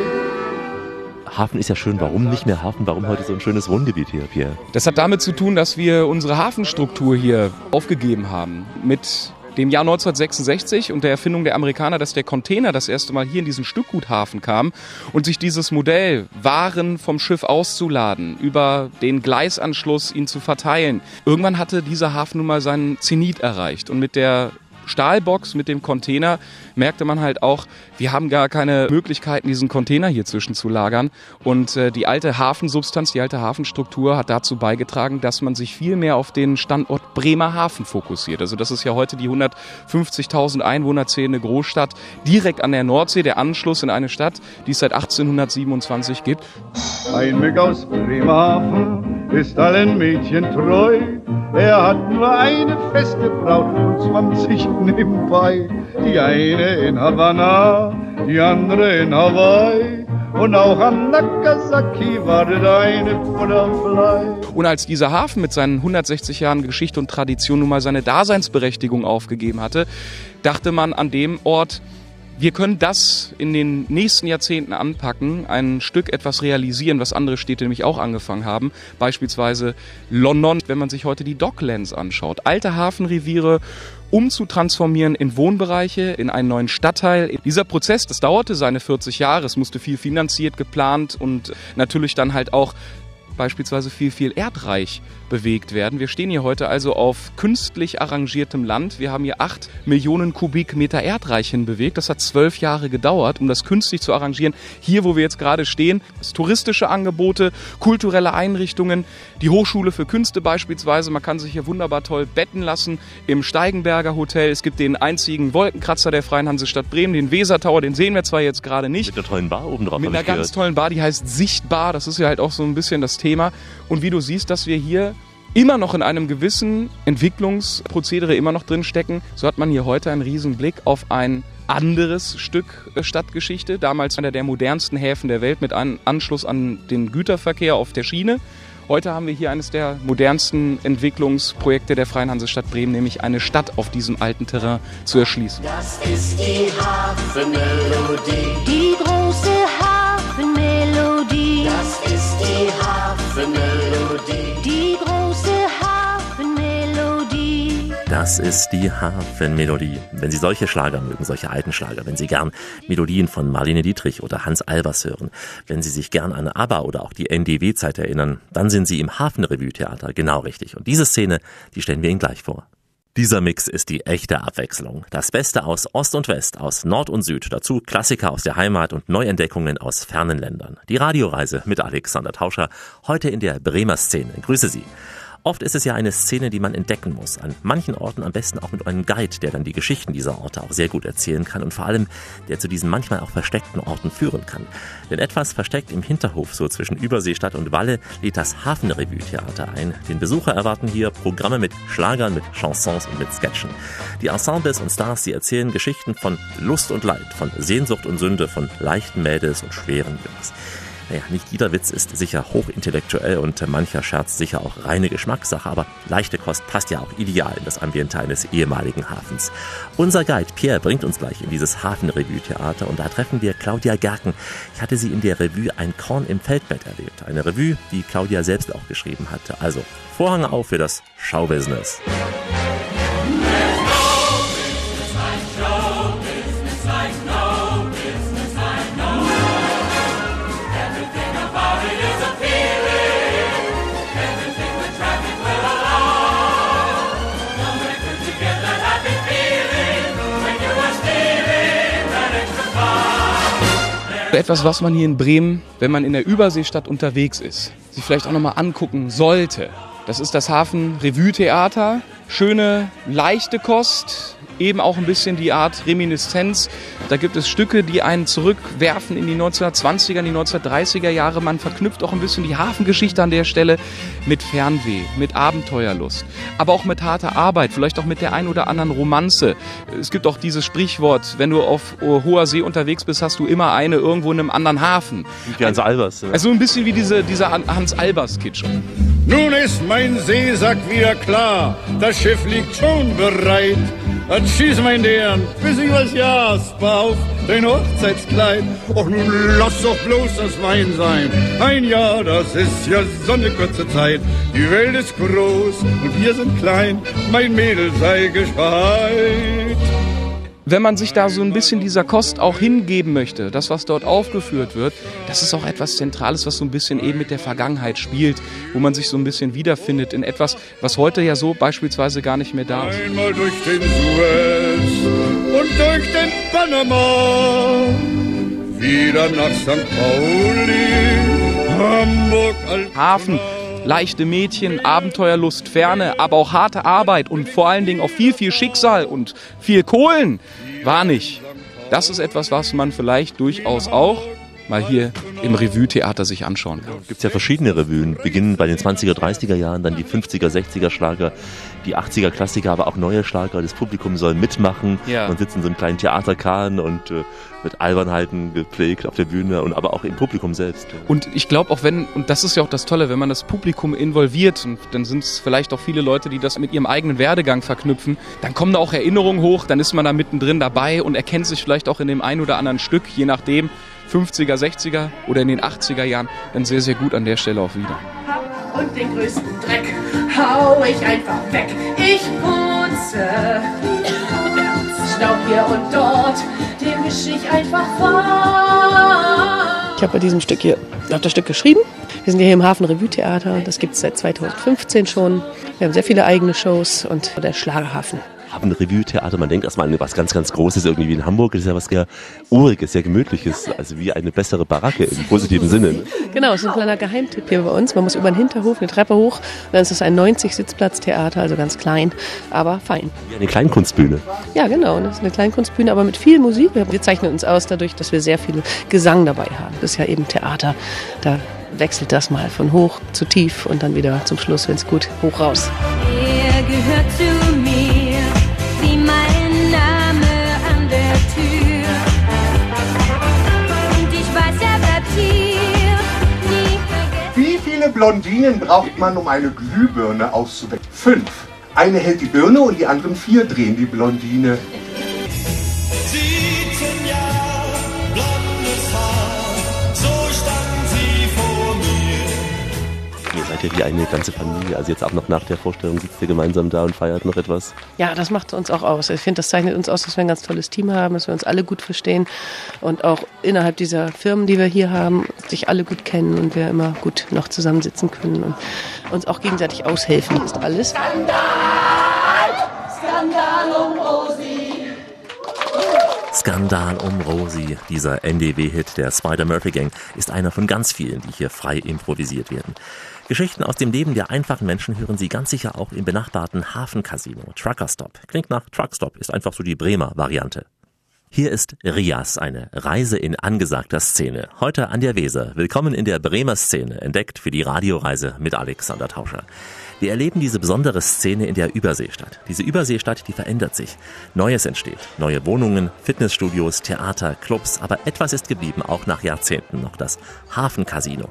Hafen ist ja schön. Warum nicht mehr Hafen? Warum heute so ein schönes Wohngebiet hier, Pierre?
Das hat damit zu tun, dass wir unsere Hafenstruktur hier aufgegeben haben. Mit dem Jahr 1966 und der Erfindung der Amerikaner, dass der Container das erste Mal hier in diesen Stückguthafen kam und sich dieses Modell, Waren vom Schiff auszuladen, über den Gleisanschluss ihn zu verteilen. Irgendwann hatte dieser Hafen nun mal seinen Zenit erreicht und mit der Stahlbox mit dem Container merkte man halt auch, wir haben gar keine Möglichkeiten, diesen Container hier zwischen zu lagern. Und äh, die alte Hafensubstanz, die alte Hafenstruktur hat dazu beigetragen, dass man sich viel mehr auf den Standort Bremerhaven fokussiert. Also das ist ja heute die 150.000 Einwohner zählende Großstadt direkt an der Nordsee, der Anschluss in eine Stadt, die es seit 1827 gibt.
Ein Mück aus Bremerhaven ist allen Mädchen treu. Er hat nur eine feste Braut und 20 nebenbei. Die eine in Havanna, die andere in Hawaii. Und auch an Nagasaki wartet eine Butterfly.
Und als dieser Hafen mit seinen 160 Jahren Geschichte und Tradition nun mal seine Daseinsberechtigung aufgegeben hatte, dachte man an dem Ort, wir können das in den nächsten Jahrzehnten anpacken, ein Stück etwas realisieren, was andere Städte nämlich auch angefangen haben. Beispielsweise London, wenn man sich heute die Docklands anschaut. Alte Hafenreviere umzutransformieren in Wohnbereiche, in einen neuen Stadtteil. Dieser Prozess, das dauerte seine 40 Jahre. Es musste viel finanziert, geplant und natürlich dann halt auch beispielsweise viel, viel erdreich bewegt werden. Wir stehen hier heute also auf künstlich arrangiertem Land. Wir haben hier acht Millionen Kubikmeter Erdreich hinbewegt. Das hat zwölf Jahre gedauert, um das künstlich zu arrangieren. Hier, wo wir jetzt gerade stehen, ist touristische Angebote, kulturelle Einrichtungen, die Hochschule für Künste beispielsweise. Man kann sich hier wunderbar toll betten lassen im Steigenberger Hotel. Es gibt den einzigen Wolkenkratzer der Freien Hansestadt Bremen, den Wesertower, den sehen wir zwar jetzt gerade nicht.
Mit einer tollen Bar oben drauf.
Mit einer ganz gehört. tollen Bar, die heißt Sichtbar. Das ist ja halt auch so ein bisschen das Thema. Und wie du siehst, dass wir hier immer noch in einem gewissen Entwicklungsprozedere immer noch drin stecken. So hat man hier heute einen riesen Blick auf ein anderes Stück äh, Stadtgeschichte. Damals einer der modernsten Häfen der Welt mit einem Anschluss an den Güterverkehr auf der Schiene. Heute haben wir hier eines der modernsten Entwicklungsprojekte der Freien Hansestadt Bremen, nämlich eine Stadt auf diesem alten Terrain zu erschließen.
Das ist die Hafenmelodie.
Die große Hafenmelodie.
Das ist die Hafenmelodie.
Die große Hafenmelodie.
Das ist die Hafenmelodie. Wenn Sie solche Schlager mögen, solche alten Schlager, wenn Sie gern Melodien von Marlene Dietrich oder Hans Albers hören, wenn Sie sich gern an ABBA oder auch die NDW-Zeit erinnern, dann sind Sie im Hafenrevue-Theater genau richtig. Und diese Szene, die stellen wir Ihnen gleich vor. Dieser Mix ist die echte Abwechslung. Das Beste aus Ost und West, aus Nord und Süd, dazu Klassiker aus der Heimat und Neuentdeckungen aus fernen Ländern. Die Radioreise mit Alexander Tauscher, heute in der Bremer Szene. Grüße Sie. Oft ist es ja eine Szene, die man entdecken muss. An manchen Orten am besten auch mit einem Guide, der dann die Geschichten dieser Orte auch sehr gut erzählen kann und vor allem, der zu diesen manchmal auch versteckten Orten führen kann. Denn etwas versteckt im Hinterhof, so zwischen Überseestadt und Walle, lädt das Hafenrevue-Theater ein. Den Besucher erwarten hier Programme mit Schlagern, mit Chansons und mit Sketchen. Die Ensembles und Stars, die erzählen Geschichten von Lust und Leid, von Sehnsucht und Sünde, von leichten Mädels und schweren Jungs. Naja, nicht jeder Witz ist sicher hochintellektuell und mancher Scherz sicher auch reine Geschmackssache, aber leichte Kost passt ja auch ideal in das Ambiente eines ehemaligen Hafens. Unser Guide Pierre bringt uns gleich in dieses Hafenrevue-Theater und da treffen wir Claudia Gerken. Ich hatte sie in der Revue Ein Korn im Feldbett erlebt. Eine Revue, die Claudia selbst auch geschrieben hatte. Also Vorhang auf für das Showbusiness.
Etwas, was man hier in Bremen, wenn man in der Überseestadt unterwegs ist, sich vielleicht auch nochmal angucken sollte. Das ist das Hafen Revue Theater. Schöne, leichte Kost, eben auch ein bisschen die Art Reminiszenz. Da gibt es Stücke, die einen zurückwerfen in die 1920er, in die 1930er Jahre. Man verknüpft auch ein bisschen die Hafengeschichte an der Stelle mit Fernweh, mit Abenteuerlust, aber auch mit harter Arbeit, vielleicht auch mit der ein oder anderen Romanze. Es gibt auch dieses Sprichwort, wenn du auf hoher See unterwegs bist, hast du immer eine irgendwo in einem anderen Hafen.
Wie Hans Albers. Ja.
Also ein bisschen wie diese, dieser Hans Albers-Kitsch.
Nun ist mein Seesack wieder klar, das Schiff liegt schon bereit. Dann mein Dern, bis was Jasper auf dein Hochzeitskleid. Och nun lass doch bloß das Wein sein. Ein Jahr, das ist ja so eine kurze Zeit. Die Welt ist groß und wir sind klein. Mein Mädel sei gescheit.
Wenn man sich da so ein bisschen dieser Kost auch hingeben möchte, das, was dort aufgeführt wird, das ist auch etwas Zentrales, was so ein bisschen eben mit der Vergangenheit spielt, wo man sich so ein bisschen wiederfindet in etwas, was heute ja so beispielsweise gar nicht mehr da ist.
Einmal durch den Suez und durch den Panama, wieder nach St. Pauli, Hamburg, Altona.
Hafen, leichte Mädchen, Abenteuerlust, Ferne, aber auch harte Arbeit und vor allen Dingen auch viel, viel Schicksal und viel Kohlen war nicht. Das ist etwas, was man vielleicht durchaus auch mal hier im Revue-Theater sich anschauen kann.
gibt ja verschiedene Revuen, beginnen bei den 20er, 30er Jahren, dann die 50er, 60er Schlager, die 80er Klassiker, aber auch neue Schlager. Das Publikum soll mitmachen.
Ja.
Man sitzt in so einem kleinen Theaterkahn und äh, wird Albernheiten gepflegt auf der Bühne und aber auch im Publikum selbst.
Und ich glaube auch wenn, und das ist ja auch das Tolle, wenn man das Publikum involviert, und dann sind es vielleicht auch viele Leute, die das mit ihrem eigenen Werdegang verknüpfen, dann kommen da auch Erinnerungen hoch, dann ist man da mittendrin dabei und erkennt sich vielleicht auch in dem ein oder anderen Stück, je nachdem, 50er, 60er oder in den 80er Jahren, dann sehr, sehr gut an der Stelle auch wieder.
und den größten Dreck hau ich einfach weg. Ich putze Staub hier und dort, den misch ich einfach fort.
Ich habe bei diesem Stück hier auch das Stück geschrieben. Wir sind ja hier im Hafen Revue Theater. Das gibt es seit 2015 schon. Wir haben sehr viele eigene Shows und der Schlagerhafen.
Hafenrevue-Theater, man denkt erstmal an was ganz, ganz Großes irgendwie wie in Hamburg. Das ist ja was sehr Uriges, sehr Gemütliches, also wie eine bessere Baracke im positiven Sinne. ne?
Genau, es ist ein kleiner Geheimtipp hier bei uns. Man muss über den Hinterhof eine Treppe hoch. Dann ist es ein 90-Sitzplatz-Theater, also ganz klein, aber fein.
Wie eine Kleinkunstbühne.
Ja, genau. Das ist eine Kleinkunstbühne, aber mit viel Musik. Wir zeichnen uns aus dadurch, dass wir sehr viel Gesang dabei haben. Das ist ja eben Theater. Da wechselt das mal von hoch zu tief und dann wieder zum Schluss, wenn es gut, hoch raus.
Er gehört zu
Blondinen braucht man, um eine Glühbirne auszuwecken? Fünf. Eine hält die Birne und die anderen vier drehen die Blondine.
Ihr seid ja wie eine ganze Familie. Also jetzt auch noch nach der Vorstellung sitzt ihr gemeinsam da und feiert noch etwas.
Ja, das macht uns auch aus. Ich finde, das zeichnet uns aus, dass wir ein ganz tolles Team haben, dass wir uns alle gut verstehen und auch innerhalb dieser Firmen, die wir hier haben, sich alle gut kennen und wir immer gut noch zusammensitzen können und uns auch gegenseitig aushelfen. Ist alles.
Skandal um Rosi.
Skandal um Rosie, dieser NDW-Hit der Spider-Murphy Gang, ist einer von ganz vielen, die hier frei improvisiert werden. Geschichten aus dem Leben der einfachen Menschen hören Sie ganz sicher auch im benachbarten Hafencasino Trucker Stop. Klingt nach Truckstop, ist einfach so die Bremer Variante. Hier ist Rias, eine Reise in angesagter Szene. Heute an der Weser. Willkommen in der Bremer Szene, entdeckt für die Radioreise mit Alexander Tauscher. Wir erleben diese besondere Szene in der Überseestadt. Diese Überseestadt, die verändert sich. Neues entsteht. Neue Wohnungen, Fitnessstudios, Theater, Clubs. Aber etwas ist geblieben, auch nach Jahrzehnten noch. Das Hafencasino.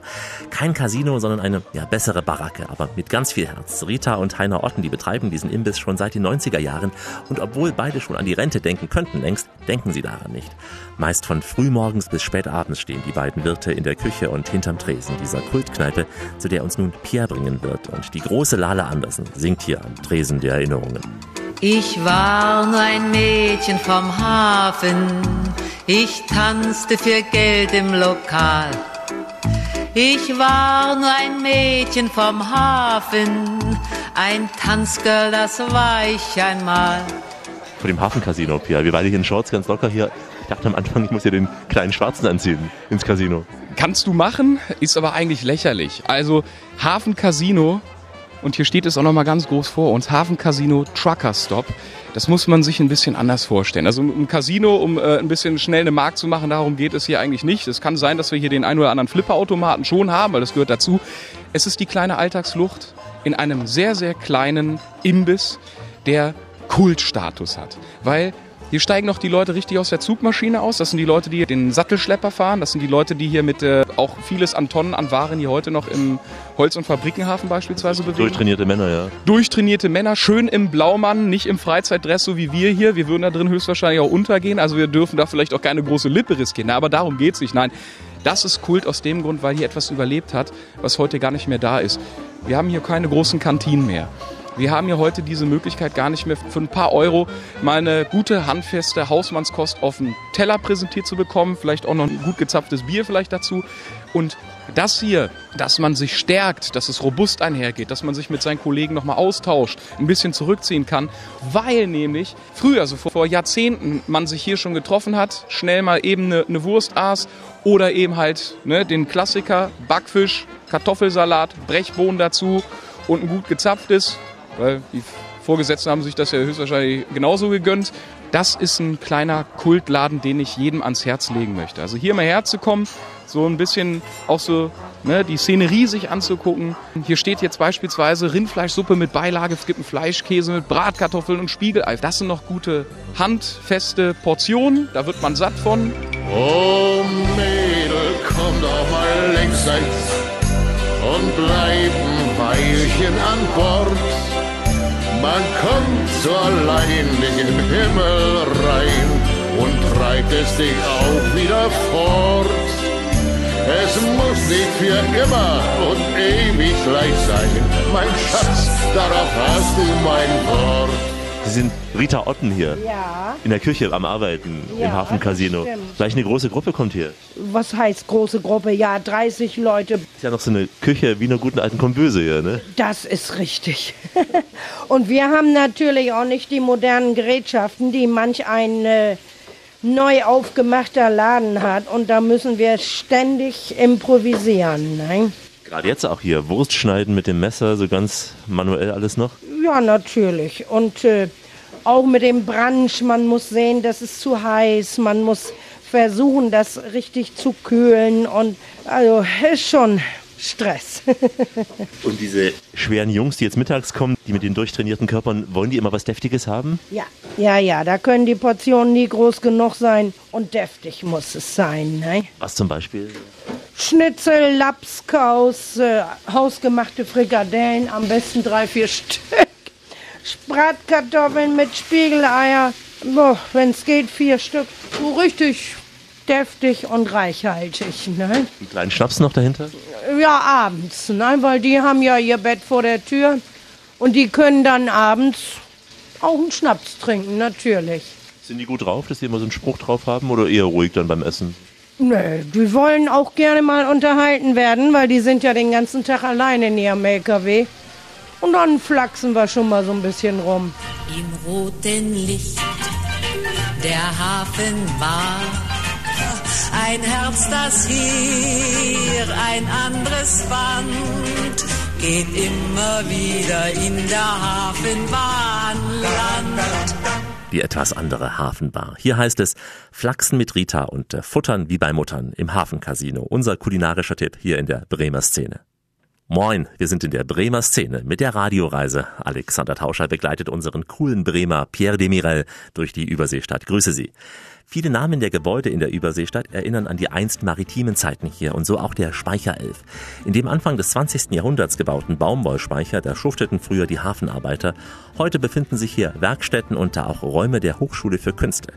Kein Casino, sondern eine ja, bessere Baracke, aber mit ganz viel Herz. Rita und Heiner Otten, die betreiben diesen Imbiss schon seit den 90er Jahren. Und obwohl beide schon an die Rente denken könnten längst, denken sie daran nicht. Meist von frühmorgens bis spätabends stehen die beiden Wirte in der Küche und hinterm Tresen dieser Kultkneipe, zu der uns nun Pierre bringen wird. Und die große Lala Andersen singt hier am Tresen der Erinnerungen.
Ich war nur ein Mädchen vom Hafen, ich tanzte für Geld im Lokal. Ich war nur ein Mädchen vom Hafen, ein Tanzgirl, das war ich einmal.
Vor dem Hafencasino, Pierre. Wir beide hier in Shorts ganz locker hier. Ich dachte am Anfang, ich muss hier den kleinen Schwarzen anziehen ins Casino.
Kannst du machen, ist aber eigentlich lächerlich. Also Hafencasino, und hier steht es auch nochmal ganz groß vor uns, Hafencasino Trucker Stop. Das muss man sich ein bisschen anders vorstellen. Also ein Casino, um äh, ein bisschen schnell eine Markt zu machen, darum geht es hier eigentlich nicht. Es kann sein, dass wir hier den einen oder anderen Flipperautomaten schon haben, weil das gehört dazu. Es ist die kleine Alltagsflucht in einem sehr, sehr kleinen Imbiss, der Kultstatus hat. Weil hier steigen noch die Leute richtig aus der Zugmaschine aus. Das sind die Leute, die den Sattelschlepper fahren. Das sind die Leute, die hier mit äh, auch vieles an Tonnen an Waren hier heute noch im Holz- und Fabrikenhafen beispielsweise bewegen.
Durchtrainierte Männer, ja.
Durchtrainierte Männer, schön im Blaumann, nicht im Freizeitdress, so wie wir hier. Wir würden da drin höchstwahrscheinlich auch untergehen. Also wir dürfen da vielleicht auch keine große Lippe riskieren. Aber darum geht's nicht. Nein, das ist Kult aus dem Grund, weil hier etwas überlebt hat, was heute gar nicht mehr da ist. Wir haben hier keine großen Kantinen mehr. Wir haben hier heute diese Möglichkeit gar nicht mehr für ein paar Euro mal eine gute, handfeste Hausmannskost auf dem Teller präsentiert zu bekommen. Vielleicht auch noch ein gut gezapftes Bier vielleicht dazu. Und das hier, dass man sich stärkt, dass es robust einhergeht, dass man sich mit seinen Kollegen nochmal austauscht, ein bisschen zurückziehen kann, weil nämlich früher, so vor Jahrzehnten, man sich hier schon getroffen hat, schnell mal eben eine, eine Wurst aß oder eben halt ne, den Klassiker, Backfisch, Kartoffelsalat, Brechbohnen dazu und ein gut gezapftes weil die Vorgesetzten haben sich das ja höchstwahrscheinlich genauso gegönnt. Das ist ein kleiner Kultladen, den ich jedem ans Herz legen möchte. Also hier mal herzukommen, so ein bisschen auch so ne, die Szenerie sich anzugucken. Hier steht jetzt beispielsweise Rindfleischsuppe mit Beilage, es gibt einen Fleischkäse mit Bratkartoffeln und Spiegelei. Das sind noch gute handfeste Portionen, da wird man satt von.
Oh Mädel, komm doch mal längsseits und bleib ein Weilchen an Bord. Man kommt so allein in den Himmel rein und treibt es dich auch wieder fort. Es muss nicht für immer und ewig gleich sein, mein Schatz, darauf hast du mein Wort.
Sie sind Rita Otten hier.
Ja.
In der Küche am Arbeiten
Ja,
im Hafencasino. Gleich eine große Gruppe kommt hier.
Was heißt große Gruppe? Ja, 30 Leute.
Ist ja noch so eine Küche wie in einer guten alten Komböse hier, ne?
Das ist richtig. Und wir haben natürlich auch nicht die modernen Gerätschaften, die manch ein äh, neu aufgemachter Laden hat. Und da müssen wir ständig improvisieren. Ne?
Gerade jetzt auch hier. Wurst schneiden mit dem Messer, so ganz manuell alles noch.
Ja, natürlich. Und äh, auch mit dem Branch, man muss sehen, das ist zu heiß. Man muss versuchen, das richtig zu kühlen. Und also ist schon Stress.
Und diese schweren Jungs, die jetzt mittags kommen, die mit den durchtrainierten Körpern, wollen die immer was Deftiges haben?
Ja, ja, ja, da können die Portionen nie groß genug sein und deftig muss es sein. Ne?
Was zum Beispiel?
Schnitzel, Lapskaus, äh, hausgemachte Frikadellen, am besten drei, vier Stück. Bratkartoffeln mit Spiegeleier, wenn es geht, vier Stück. So richtig deftig und reichhaltig. Ne?
Einen kleinen Schnaps noch dahinter?
Ja, abends, ne? weil die haben ja ihr Bett vor der Tür und die können dann abends auch einen Schnaps trinken, natürlich.
Sind die gut drauf, dass die immer so einen Spruch drauf haben oder eher ruhig dann beim Essen?
Nee, die wollen auch gerne mal unterhalten werden, weil die sind ja den ganzen Tag allein in ihrem LKW. Und dann flachsen wir schon mal so ein bisschen rum.
Im roten Licht Der Hafen war ein Herz, das hier ein anderes Band geht immer wieder in der Hafenbahn Land.
Die etwas andere Hafenbar. Hier heißt es Flachsen mit Rita und äh, Futtern wie bei Muttern im Hafencasino. Unser kulinarischer Tipp hier in der Bremer Szene. Moin, wir sind in der Bremer Szene mit der Radioreise. Alexander Tauscher begleitet unseren coolen Bremer Pierre Demirel durch die Überseestadt. Grüße Sie. Viele Namen der Gebäude in der Überseestadt erinnern an die einst maritimen Zeiten hier und so auch der Speicher 11. In dem Anfang des 20. Jahrhunderts gebauten Baumwollspeicher, da schufteten früher die Hafenarbeiter. Heute befinden sich hier Werkstätten und da auch Räume der Hochschule für Künste.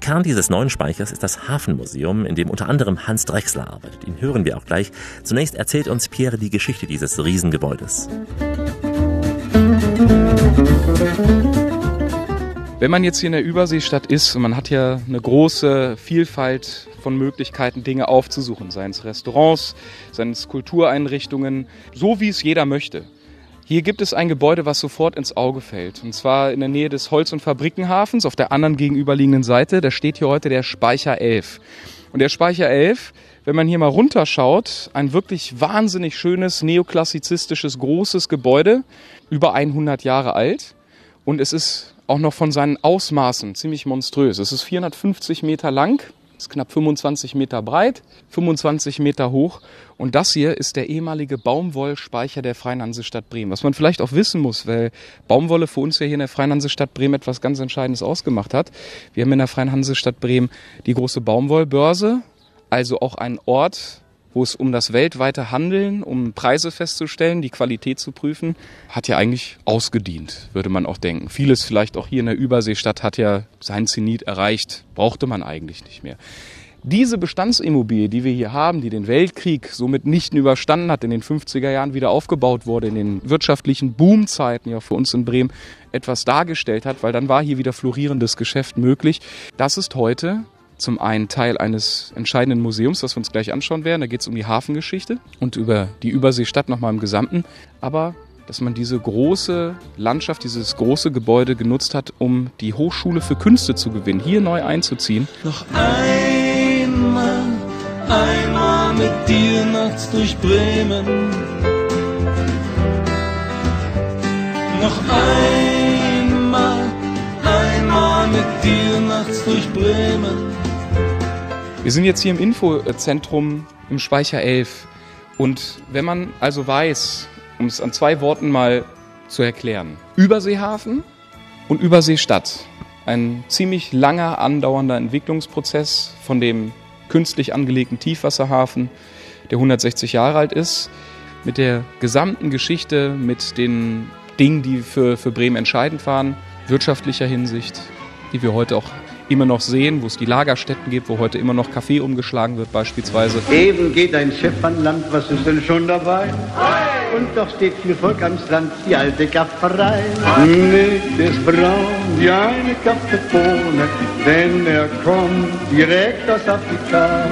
Kern dieses neuen Speichers ist das Hafenmuseum, in dem unter anderem Hans Drechsler arbeitet. Ihn hören wir auch gleich. Zunächst erzählt uns Pierre die Geschichte dieses Riesengebäudes.
Wenn man jetzt hier in der Überseestadt ist und man hat ja eine große Vielfalt von Möglichkeiten, Dinge aufzusuchen, seien es Restaurants, seien es Kultureinrichtungen, so wie es jeder möchte. Hier gibt es ein Gebäude, was sofort ins Auge fällt. Und zwar in der Nähe des Holz- und Fabrikenhafens, auf der anderen gegenüberliegenden Seite. Da steht hier heute der Speicher 11. Und der Speicher 11, wenn man hier mal runterschaut, ein wirklich wahnsinnig schönes, neoklassizistisches, großes Gebäude, über 100 Jahre alt. Und es ist auch noch von seinen Ausmaßen ziemlich monströs. Es ist 450 Meter lang, ist knapp 25 Meter breit, 25 Meter hoch. Und das hier ist der ehemalige Baumwollspeicher der Freien Hansestadt Bremen. Was man vielleicht auch wissen muss, weil Baumwolle für uns ja hier in der Freien Hansestadt Bremen etwas ganz Entscheidendes ausgemacht hat. Wir haben in der Freien Hansestadt Bremen die große Baumwollbörse, also auch ein Ort, wo es um das weltweite Handeln, um Preise festzustellen, die Qualität zu prüfen, hat ja eigentlich ausgedient, würde man auch denken. Vieles vielleicht auch hier in der Überseestadt hat ja seinen Zenit erreicht, brauchte man eigentlich nicht mehr. Diese Bestandsimmobilie, die wir hier haben, die den Weltkrieg somit nicht überstanden hat, in den 50er Jahren wieder aufgebaut wurde, in den wirtschaftlichen Boomzeiten ja für uns in Bremen etwas dargestellt hat, weil dann war hier wieder florierendes Geschäft möglich. Das ist heute zum einen Teil eines entscheidenden Museums, das wir uns gleich anschauen werden. Da geht es um die Hafengeschichte und über die Überseestadt nochmal im Gesamten. Aber dass man diese große Landschaft, dieses große Gebäude genutzt hat, um die Hochschule für Künste zu gewinnen, hier neu einzuziehen.
Noch einmal, einmal mit dir nachts durch Bremen. Noch einmal, einmal mit dir nachts durch Bremen.
Wir sind jetzt hier im Infozentrum im Speicher 11. Und wenn man also weiß, um es an zwei Worten mal zu erklären, Überseehafen und Überseestadt, ein ziemlich langer andauernder Entwicklungsprozess von dem künstlich angelegten Tiefwasserhafen, der 160 Jahre alt ist, mit der gesamten Geschichte, mit den Dingen, die für, für Bremen entscheidend waren, wirtschaftlicher Hinsicht, die wir heute auch immer noch sehen, wo es die Lagerstätten gibt, wo heute immer noch Kaffee umgeschlagen wird beispielsweise.
Eben geht ein Schiff an Land, was ist denn schon dabei? Und doch steht viel Volk am Strand, die alte Gafferei. Nicht ist braun wie eine Kaffeebohne, denn er kommt direkt aus Afrika.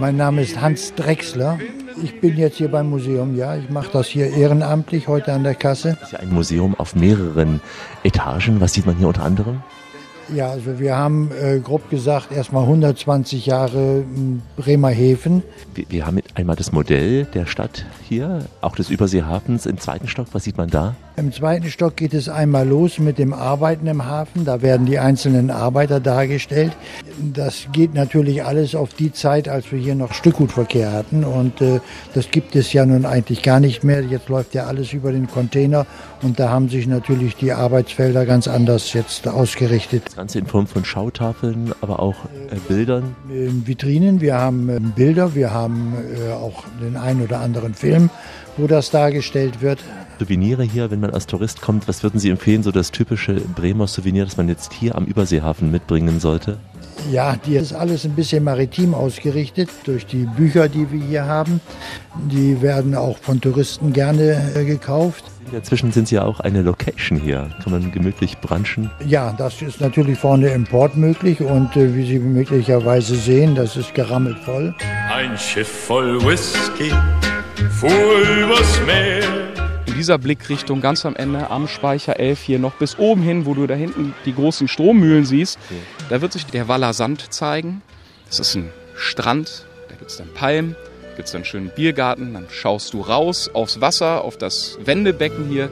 Mein Name ist Hans Drechsler. Ich bin jetzt hier beim Museum, ja. Ich mache das hier ehrenamtlich heute an der Kasse.
Das ist ja ein Museum auf mehreren Etagen. Was sieht man hier unter anderem?
Ja, also wir haben äh, grob gesagt erstmal 120 Jahre m, Bremerhaven.
Wir, wir haben einmal das Modell der Stadt hier, auch des Überseehafens im zweiten Stock. Was sieht man da?
Im zweiten Stock geht es einmal los mit dem Arbeiten im Hafen. Da werden die einzelnen Arbeiter dargestellt. Das geht natürlich alles auf die Zeit, als wir hier noch Stückgutverkehr hatten. Und äh, das gibt es ja nun eigentlich gar nicht mehr. Jetzt läuft ja alles über den Container. Und da haben sich natürlich die Arbeitsfelder ganz anders jetzt ausgerichtet.
Das Ganze in Form von Schautafeln, aber auch äh, Bildern.
äh, Vitrinen, wir haben äh, Bilder, wir haben äh, auch den einen oder anderen Film, wo das dargestellt wird.
Souvenire hier, wenn man als Tourist kommt, was würden Sie empfehlen, so das typische Bremer Souvenir, das man jetzt hier am Überseehafen mitbringen sollte?
Ja, die ist alles ein bisschen maritim ausgerichtet durch die Bücher, die wir hier haben. Die werden auch von Touristen gerne äh, gekauft.
Dazwischen sind Sie ja auch eine Location hier. Kann man gemütlich branchen.
Ja, das ist natürlich vorne Import möglich und äh, wie Sie möglicherweise sehen, das ist gerammelt voll.
Ein Schiff voll Whisky fuhr übers Meer.
In dieser Blickrichtung ganz am Ende am Speicher 11 hier noch bis oben hin, wo du da hinten die großen Strommühlen siehst, da wird sich der Waller Sand zeigen. Das ist ein Strand, da gibt es dann Palmen, gibt es einen schönen Biergarten, dann schaust du raus aufs Wasser, auf das Wendebecken hier.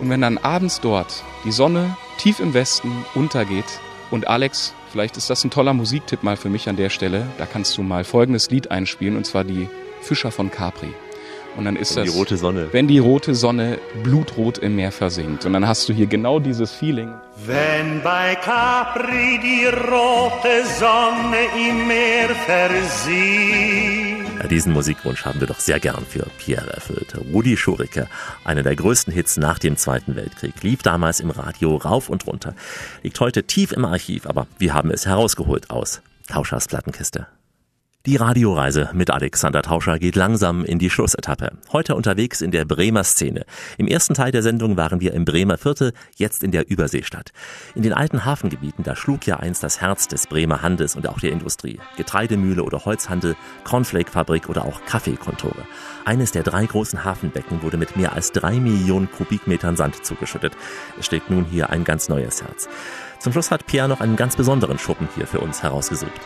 Und wenn dann abends dort die Sonne tief im Westen untergeht und Alex, vielleicht ist das ein toller Musiktipp mal für mich an der Stelle, da kannst du mal folgendes Lied einspielen und zwar die Fischer von Capri. Und dann ist
Wenn
das
die rote Sonne.
wenn die rote Sonne blutrot im Meer versinkt. Und dann hast du hier genau dieses Feeling.
Wenn bei Capri die rote Sonne im Meer versiegt.
Ja, diesen Musikwunsch haben wir doch sehr gern für Pierre erfüllt. Rudi Schurike, einer der größten Hits nach dem Zweiten Weltkrieg, lief damals im Radio rauf und runter. Liegt heute tief im Archiv, aber wir haben es herausgeholt aus Tauschers Plattenkiste. Die Radioreise mit Alexander Tauscher geht langsam in die Schlussetappe. Heute unterwegs in der Bremer Szene. Im ersten Teil der Sendung waren wir im Bremer Viertel, jetzt in der Überseestadt. In den alten Hafengebieten, da schlug ja einst das Herz des Bremer Handels und auch der Industrie. Getreidemühle oder Holzhandel, Cornflakefabrik oder auch Kaffeekontore. Eines der drei großen Hafenbecken wurde mit mehr als drei Millionen Kubikmetern Sand zugeschüttet. Es schlägt nun hier ein ganz neues Herz. Zum Schluss hat Pierre noch einen ganz besonderen Schuppen hier für uns herausgesucht.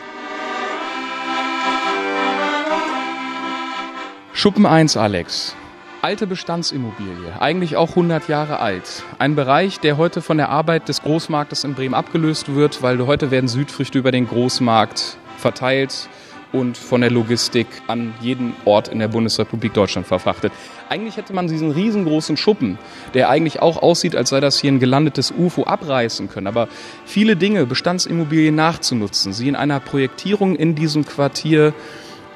Schuppen 1, Alex. Alte Bestandsimmobilie, eigentlich auch 100 Jahre alt. Ein Bereich, der heute von der Arbeit des Großmarktes in Bremen abgelöst wird, weil heute werden Südfrüchte über den Großmarkt verteilt und von der Logistik an jeden Ort in der Bundesrepublik Deutschland verfrachtet. Eigentlich hätte man diesen riesengroßen Schuppen, der eigentlich auch aussieht, als sei das hier ein gelandetes UFO, abreißen können. Aber viele Dinge, Bestandsimmobilien nachzunutzen, sie in einer Projektierung in diesem Quartier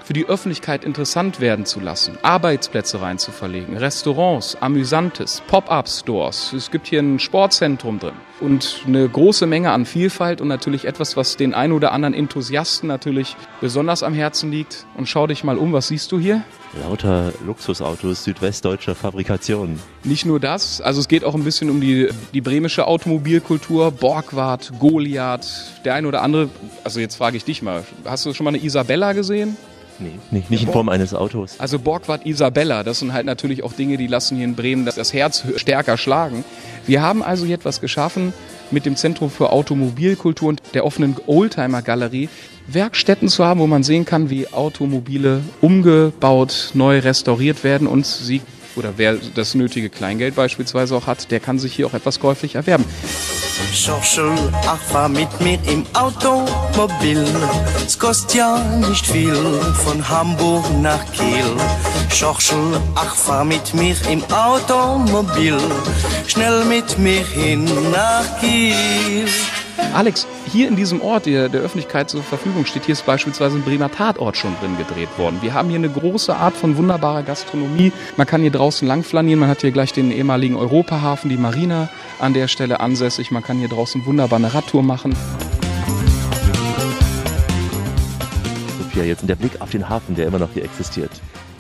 für die Öffentlichkeit interessant werden zu lassen, Arbeitsplätze reinzuverlegen, Restaurants, Amüsantes, Pop-up-Stores. Es gibt hier ein Sportzentrum drin und eine große Menge an Vielfalt und natürlich etwas, was den ein oder anderen Enthusiasten natürlich besonders am Herzen liegt. Und schau dich mal um, was siehst du hier?
Lauter Luxusautos südwestdeutscher Fabrikation.
Nicht nur das, also es geht auch ein bisschen um die, die bremische Automobilkultur, Borgward, Goliath, der ein oder andere, also jetzt frage ich dich mal, hast du schon mal eine Isabella gesehen?
Nee, nicht, nicht in Form eines Autos.
Also Borgward Isabella, das sind halt natürlich auch Dinge, die lassen hier in Bremen das, das Herz stärker schlagen. Wir haben also hier etwas geschaffen mit dem Zentrum für Automobilkultur und der offenen Oldtimer-Galerie, Werkstätten zu haben, wo man sehen kann, wie Automobile umgebaut, neu restauriert werden und sie oder wer das nötige Kleingeld beispielsweise auch hat, der kann sich hier auch etwas käuflich erwerben.
Schorschel, ach fahr mit mir im Automobil. Es kostet ja nicht viel von Hamburg nach Kiel. Schorschel, ach fahr mit mir im Automobil. Schnell mit mir hin nach Kiel.
Alex, hier in diesem Ort, der der Öffentlichkeit zur Verfügung steht, hier ist beispielsweise ein Bremer Tatort schon drin gedreht worden. Wir haben hier eine große Art von wunderbarer Gastronomie. Man kann hier draußen langflanieren. Man hat hier gleich den ehemaligen Europahafen, die Marina an der Stelle ansässig. Man kann hier draußen wunderbar eine Radtour machen.
Sophia, jetzt der Blick auf den Hafen, der immer noch hier existiert.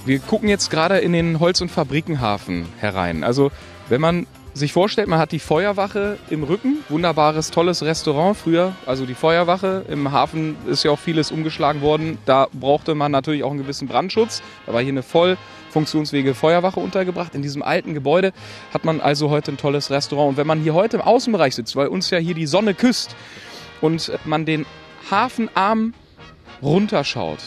Wir gucken jetzt gerade in den Holz- und Fabrikenhafen herein. Also, wenn man sich vorstellt, man hat die Feuerwache im Rücken, wunderbares, tolles Restaurant früher. Also die Feuerwache im Hafen ist ja auch vieles umgeschlagen worden. Da brauchte man natürlich auch einen gewissen Brandschutz. Da war hier eine voll funktionsfähige Feuerwache untergebracht. In diesem alten Gebäude hat man also heute ein tolles Restaurant. Und wenn man hier heute im Außenbereich sitzt, weil uns ja hier die Sonne küsst und man den Hafenarm runterschaut,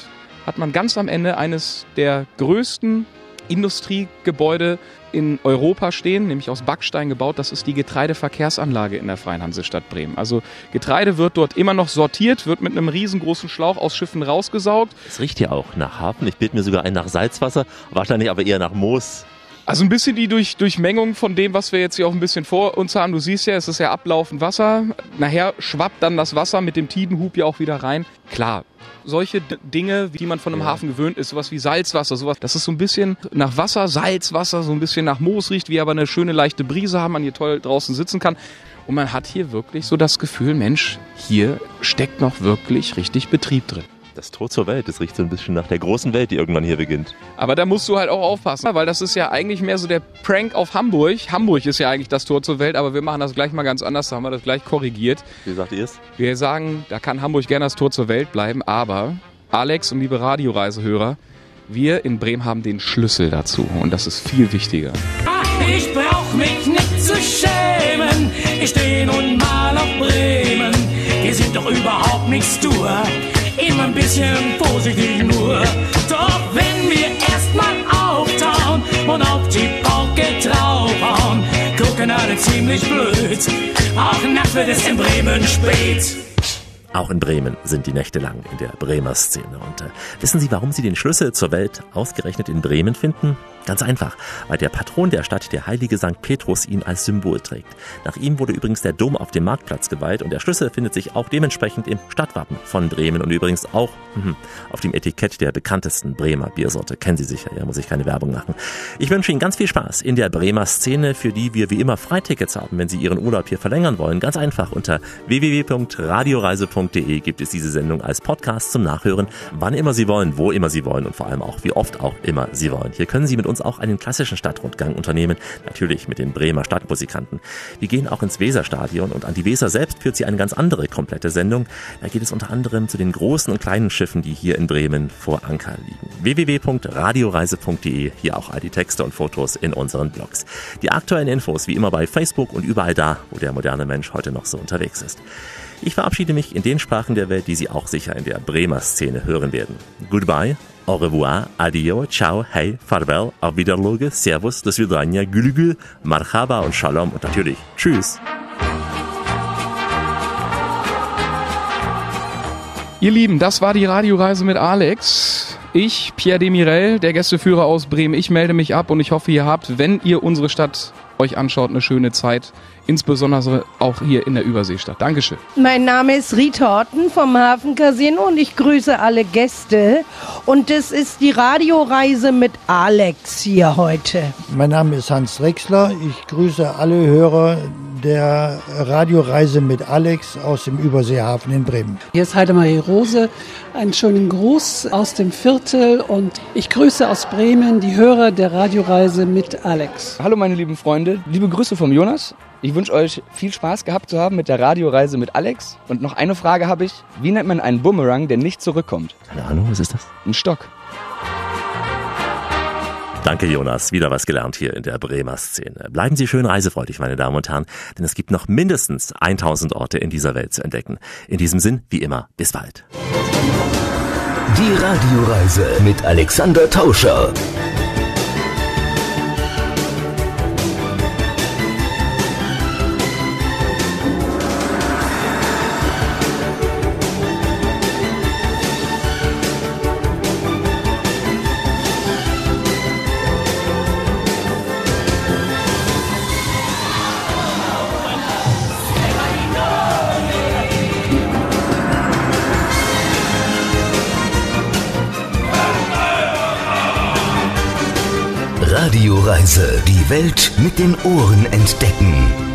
hat man ganz am Ende eines der größten Industriegebäude in Europa stehen, nämlich aus Backstein gebaut. Das ist die Getreideverkehrsanlage in der Freien Hansestadt Bremen. Also Getreide wird dort immer noch sortiert, wird mit einem riesengroßen Schlauch aus Schiffen rausgesaugt.
Es riecht hier auch nach Hafen. Ich bild mir sogar ein nach Salzwasser, wahrscheinlich aber eher nach Moos.
Also ein bisschen die Durch Durchmengung von dem, was wir jetzt hier auch ein bisschen vor uns haben. Du siehst ja, es ist ja ablaufend Wasser. Nachher schwappt dann das Wasser mit dem Tidenhub ja auch wieder rein. Klar, solche D Dinge, die man von einem Hafen gewöhnt ist, sowas wie Salzwasser, sowas, das ist so ein bisschen nach Wasser, Salzwasser, so ein bisschen nach Moos riecht, wie aber eine schöne leichte Brise haben, man hier toll draußen sitzen kann. Und man hat hier wirklich so das Gefühl, Mensch, hier steckt noch wirklich richtig Betrieb drin.
Das Tor zur Welt, das riecht so ein bisschen nach der großen Welt, die irgendwann hier beginnt.
Aber da musst du halt auch aufpassen, weil das ist ja eigentlich mehr so der Prank auf Hamburg. Hamburg ist ja eigentlich das Tor zur Welt, aber wir machen das gleich mal ganz anders, da haben wir das gleich korrigiert.
Wie sagt ihr es?
Wir sagen, da kann Hamburg gerne das Tor zur Welt bleiben, aber Alex und liebe Radioreisehörer, wir in Bremen haben den Schlüssel dazu und das ist viel wichtiger.
I Ich brauch mich nicht zu schämen. Ich steh nun mal auf Bremen. Wir sind doch überhaupt nicht stur. Immer ein bisschen vorsichtig nur. Doch wenn wir erstmal auftauen und auf die Pauke draufhauen, gucken alle ziemlich blöd. Auch nachts wird es in Bremen spät.
Auch in Bremen sind die Nächte lang in der Bremer Szene. Und äh, wissen Sie, warum Sie den Schlüssel zur Welt ausgerechnet in Bremen finden? Ganz einfach, weil der Patron der Stadt, der heilige St. Petrus, ihn als Symbol trägt. Nach ihm wurde übrigens der Dom auf dem Marktplatz geweiht und der Schlüssel findet sich auch dementsprechend im Stadtwappen von Bremen und übrigens auch mhm, auf dem Etikett der bekanntesten Bremer Biersorte. Kennen Sie sicher, ja, muss ich keine Werbung machen. Ich wünsche Ihnen ganz viel Spaß in der Bremer Szene, für die wir wie immer Freitickets haben, wenn Sie Ihren Urlaub hier verlängern wollen. Ganz einfach unter www.radioreise.de gibt es diese Sendung als Podcast zum Nachhören, wann immer Sie wollen, wo immer Sie wollen und vor allem auch wie oft auch immer Sie wollen. Hier können Sie mit uns auch einen klassischen Stadtrundgang unternehmen, natürlich mit den Bremer Stadtmusikanten. Wir gehen auch ins Weserstadion und an die Weser selbst führt sie eine ganz andere komplette Sendung. Da geht es unter anderem zu den großen und kleinen Schiffen, die hier in Bremen vor Anker liegen. www.radioreise.de, hier auch all die Texte und Fotos in unseren Blogs. Die aktuellen Infos wie immer bei Facebook und überall da, wo der moderne Mensch heute noch so unterwegs ist. Ich verabschiede mich in den Sprachen der Welt, die Sie auch sicher in der Bremer Szene hören werden. Goodbye, au revoir, adio, ciao, hey, farewell, auf Wiederloge, servus, das Vidania, gülgül, marhaba und shalom und natürlich tschüss.
Ihr Lieben, das war die Radioreise mit Alex. Ich, Pierre Demirel, der Gästeführer aus Bremen, ich melde mich ab und ich hoffe, ihr habt, wenn ihr unsere Stadt euch anschaut, eine schöne Zeit. Insbesondere auch hier in der Überseestadt. Dankeschön.
Mein Name ist Riet Horten vom Hafen Casino und ich grüße alle Gäste. Und das ist die Radioreise mit Alex hier heute.
Mein Name ist Hans Drexler. Ich grüße alle Hörer der Radioreise mit Alex aus dem Überseehafen in Bremen.
Hier ist Heidemarie Rose. Einen schönen Gruß aus dem Viertel und ich grüße aus Bremen die Hörer der Radioreise mit Alex.
Hallo meine lieben Freunde, liebe Grüße vom Jonas. Ich wünsche euch viel Spaß gehabt zu haben mit der Radioreise mit Alex. Und noch eine Frage habe ich. Wie nennt man einen Bumerang, der nicht zurückkommt?
Keine Ahnung, was ist das?
Ein Stock.
Danke, Jonas. Wieder was gelernt hier in der Bremer Szene. Bleiben Sie schön reisefreudig, meine Damen und Herren, denn es gibt noch mindestens 1000 Orte in dieser Welt zu entdecken. In diesem Sinn, wie immer, bis bald.
Die Radioreise mit Alexander Tauscher. Radioreise. Die Welt mit den Ohren entdecken.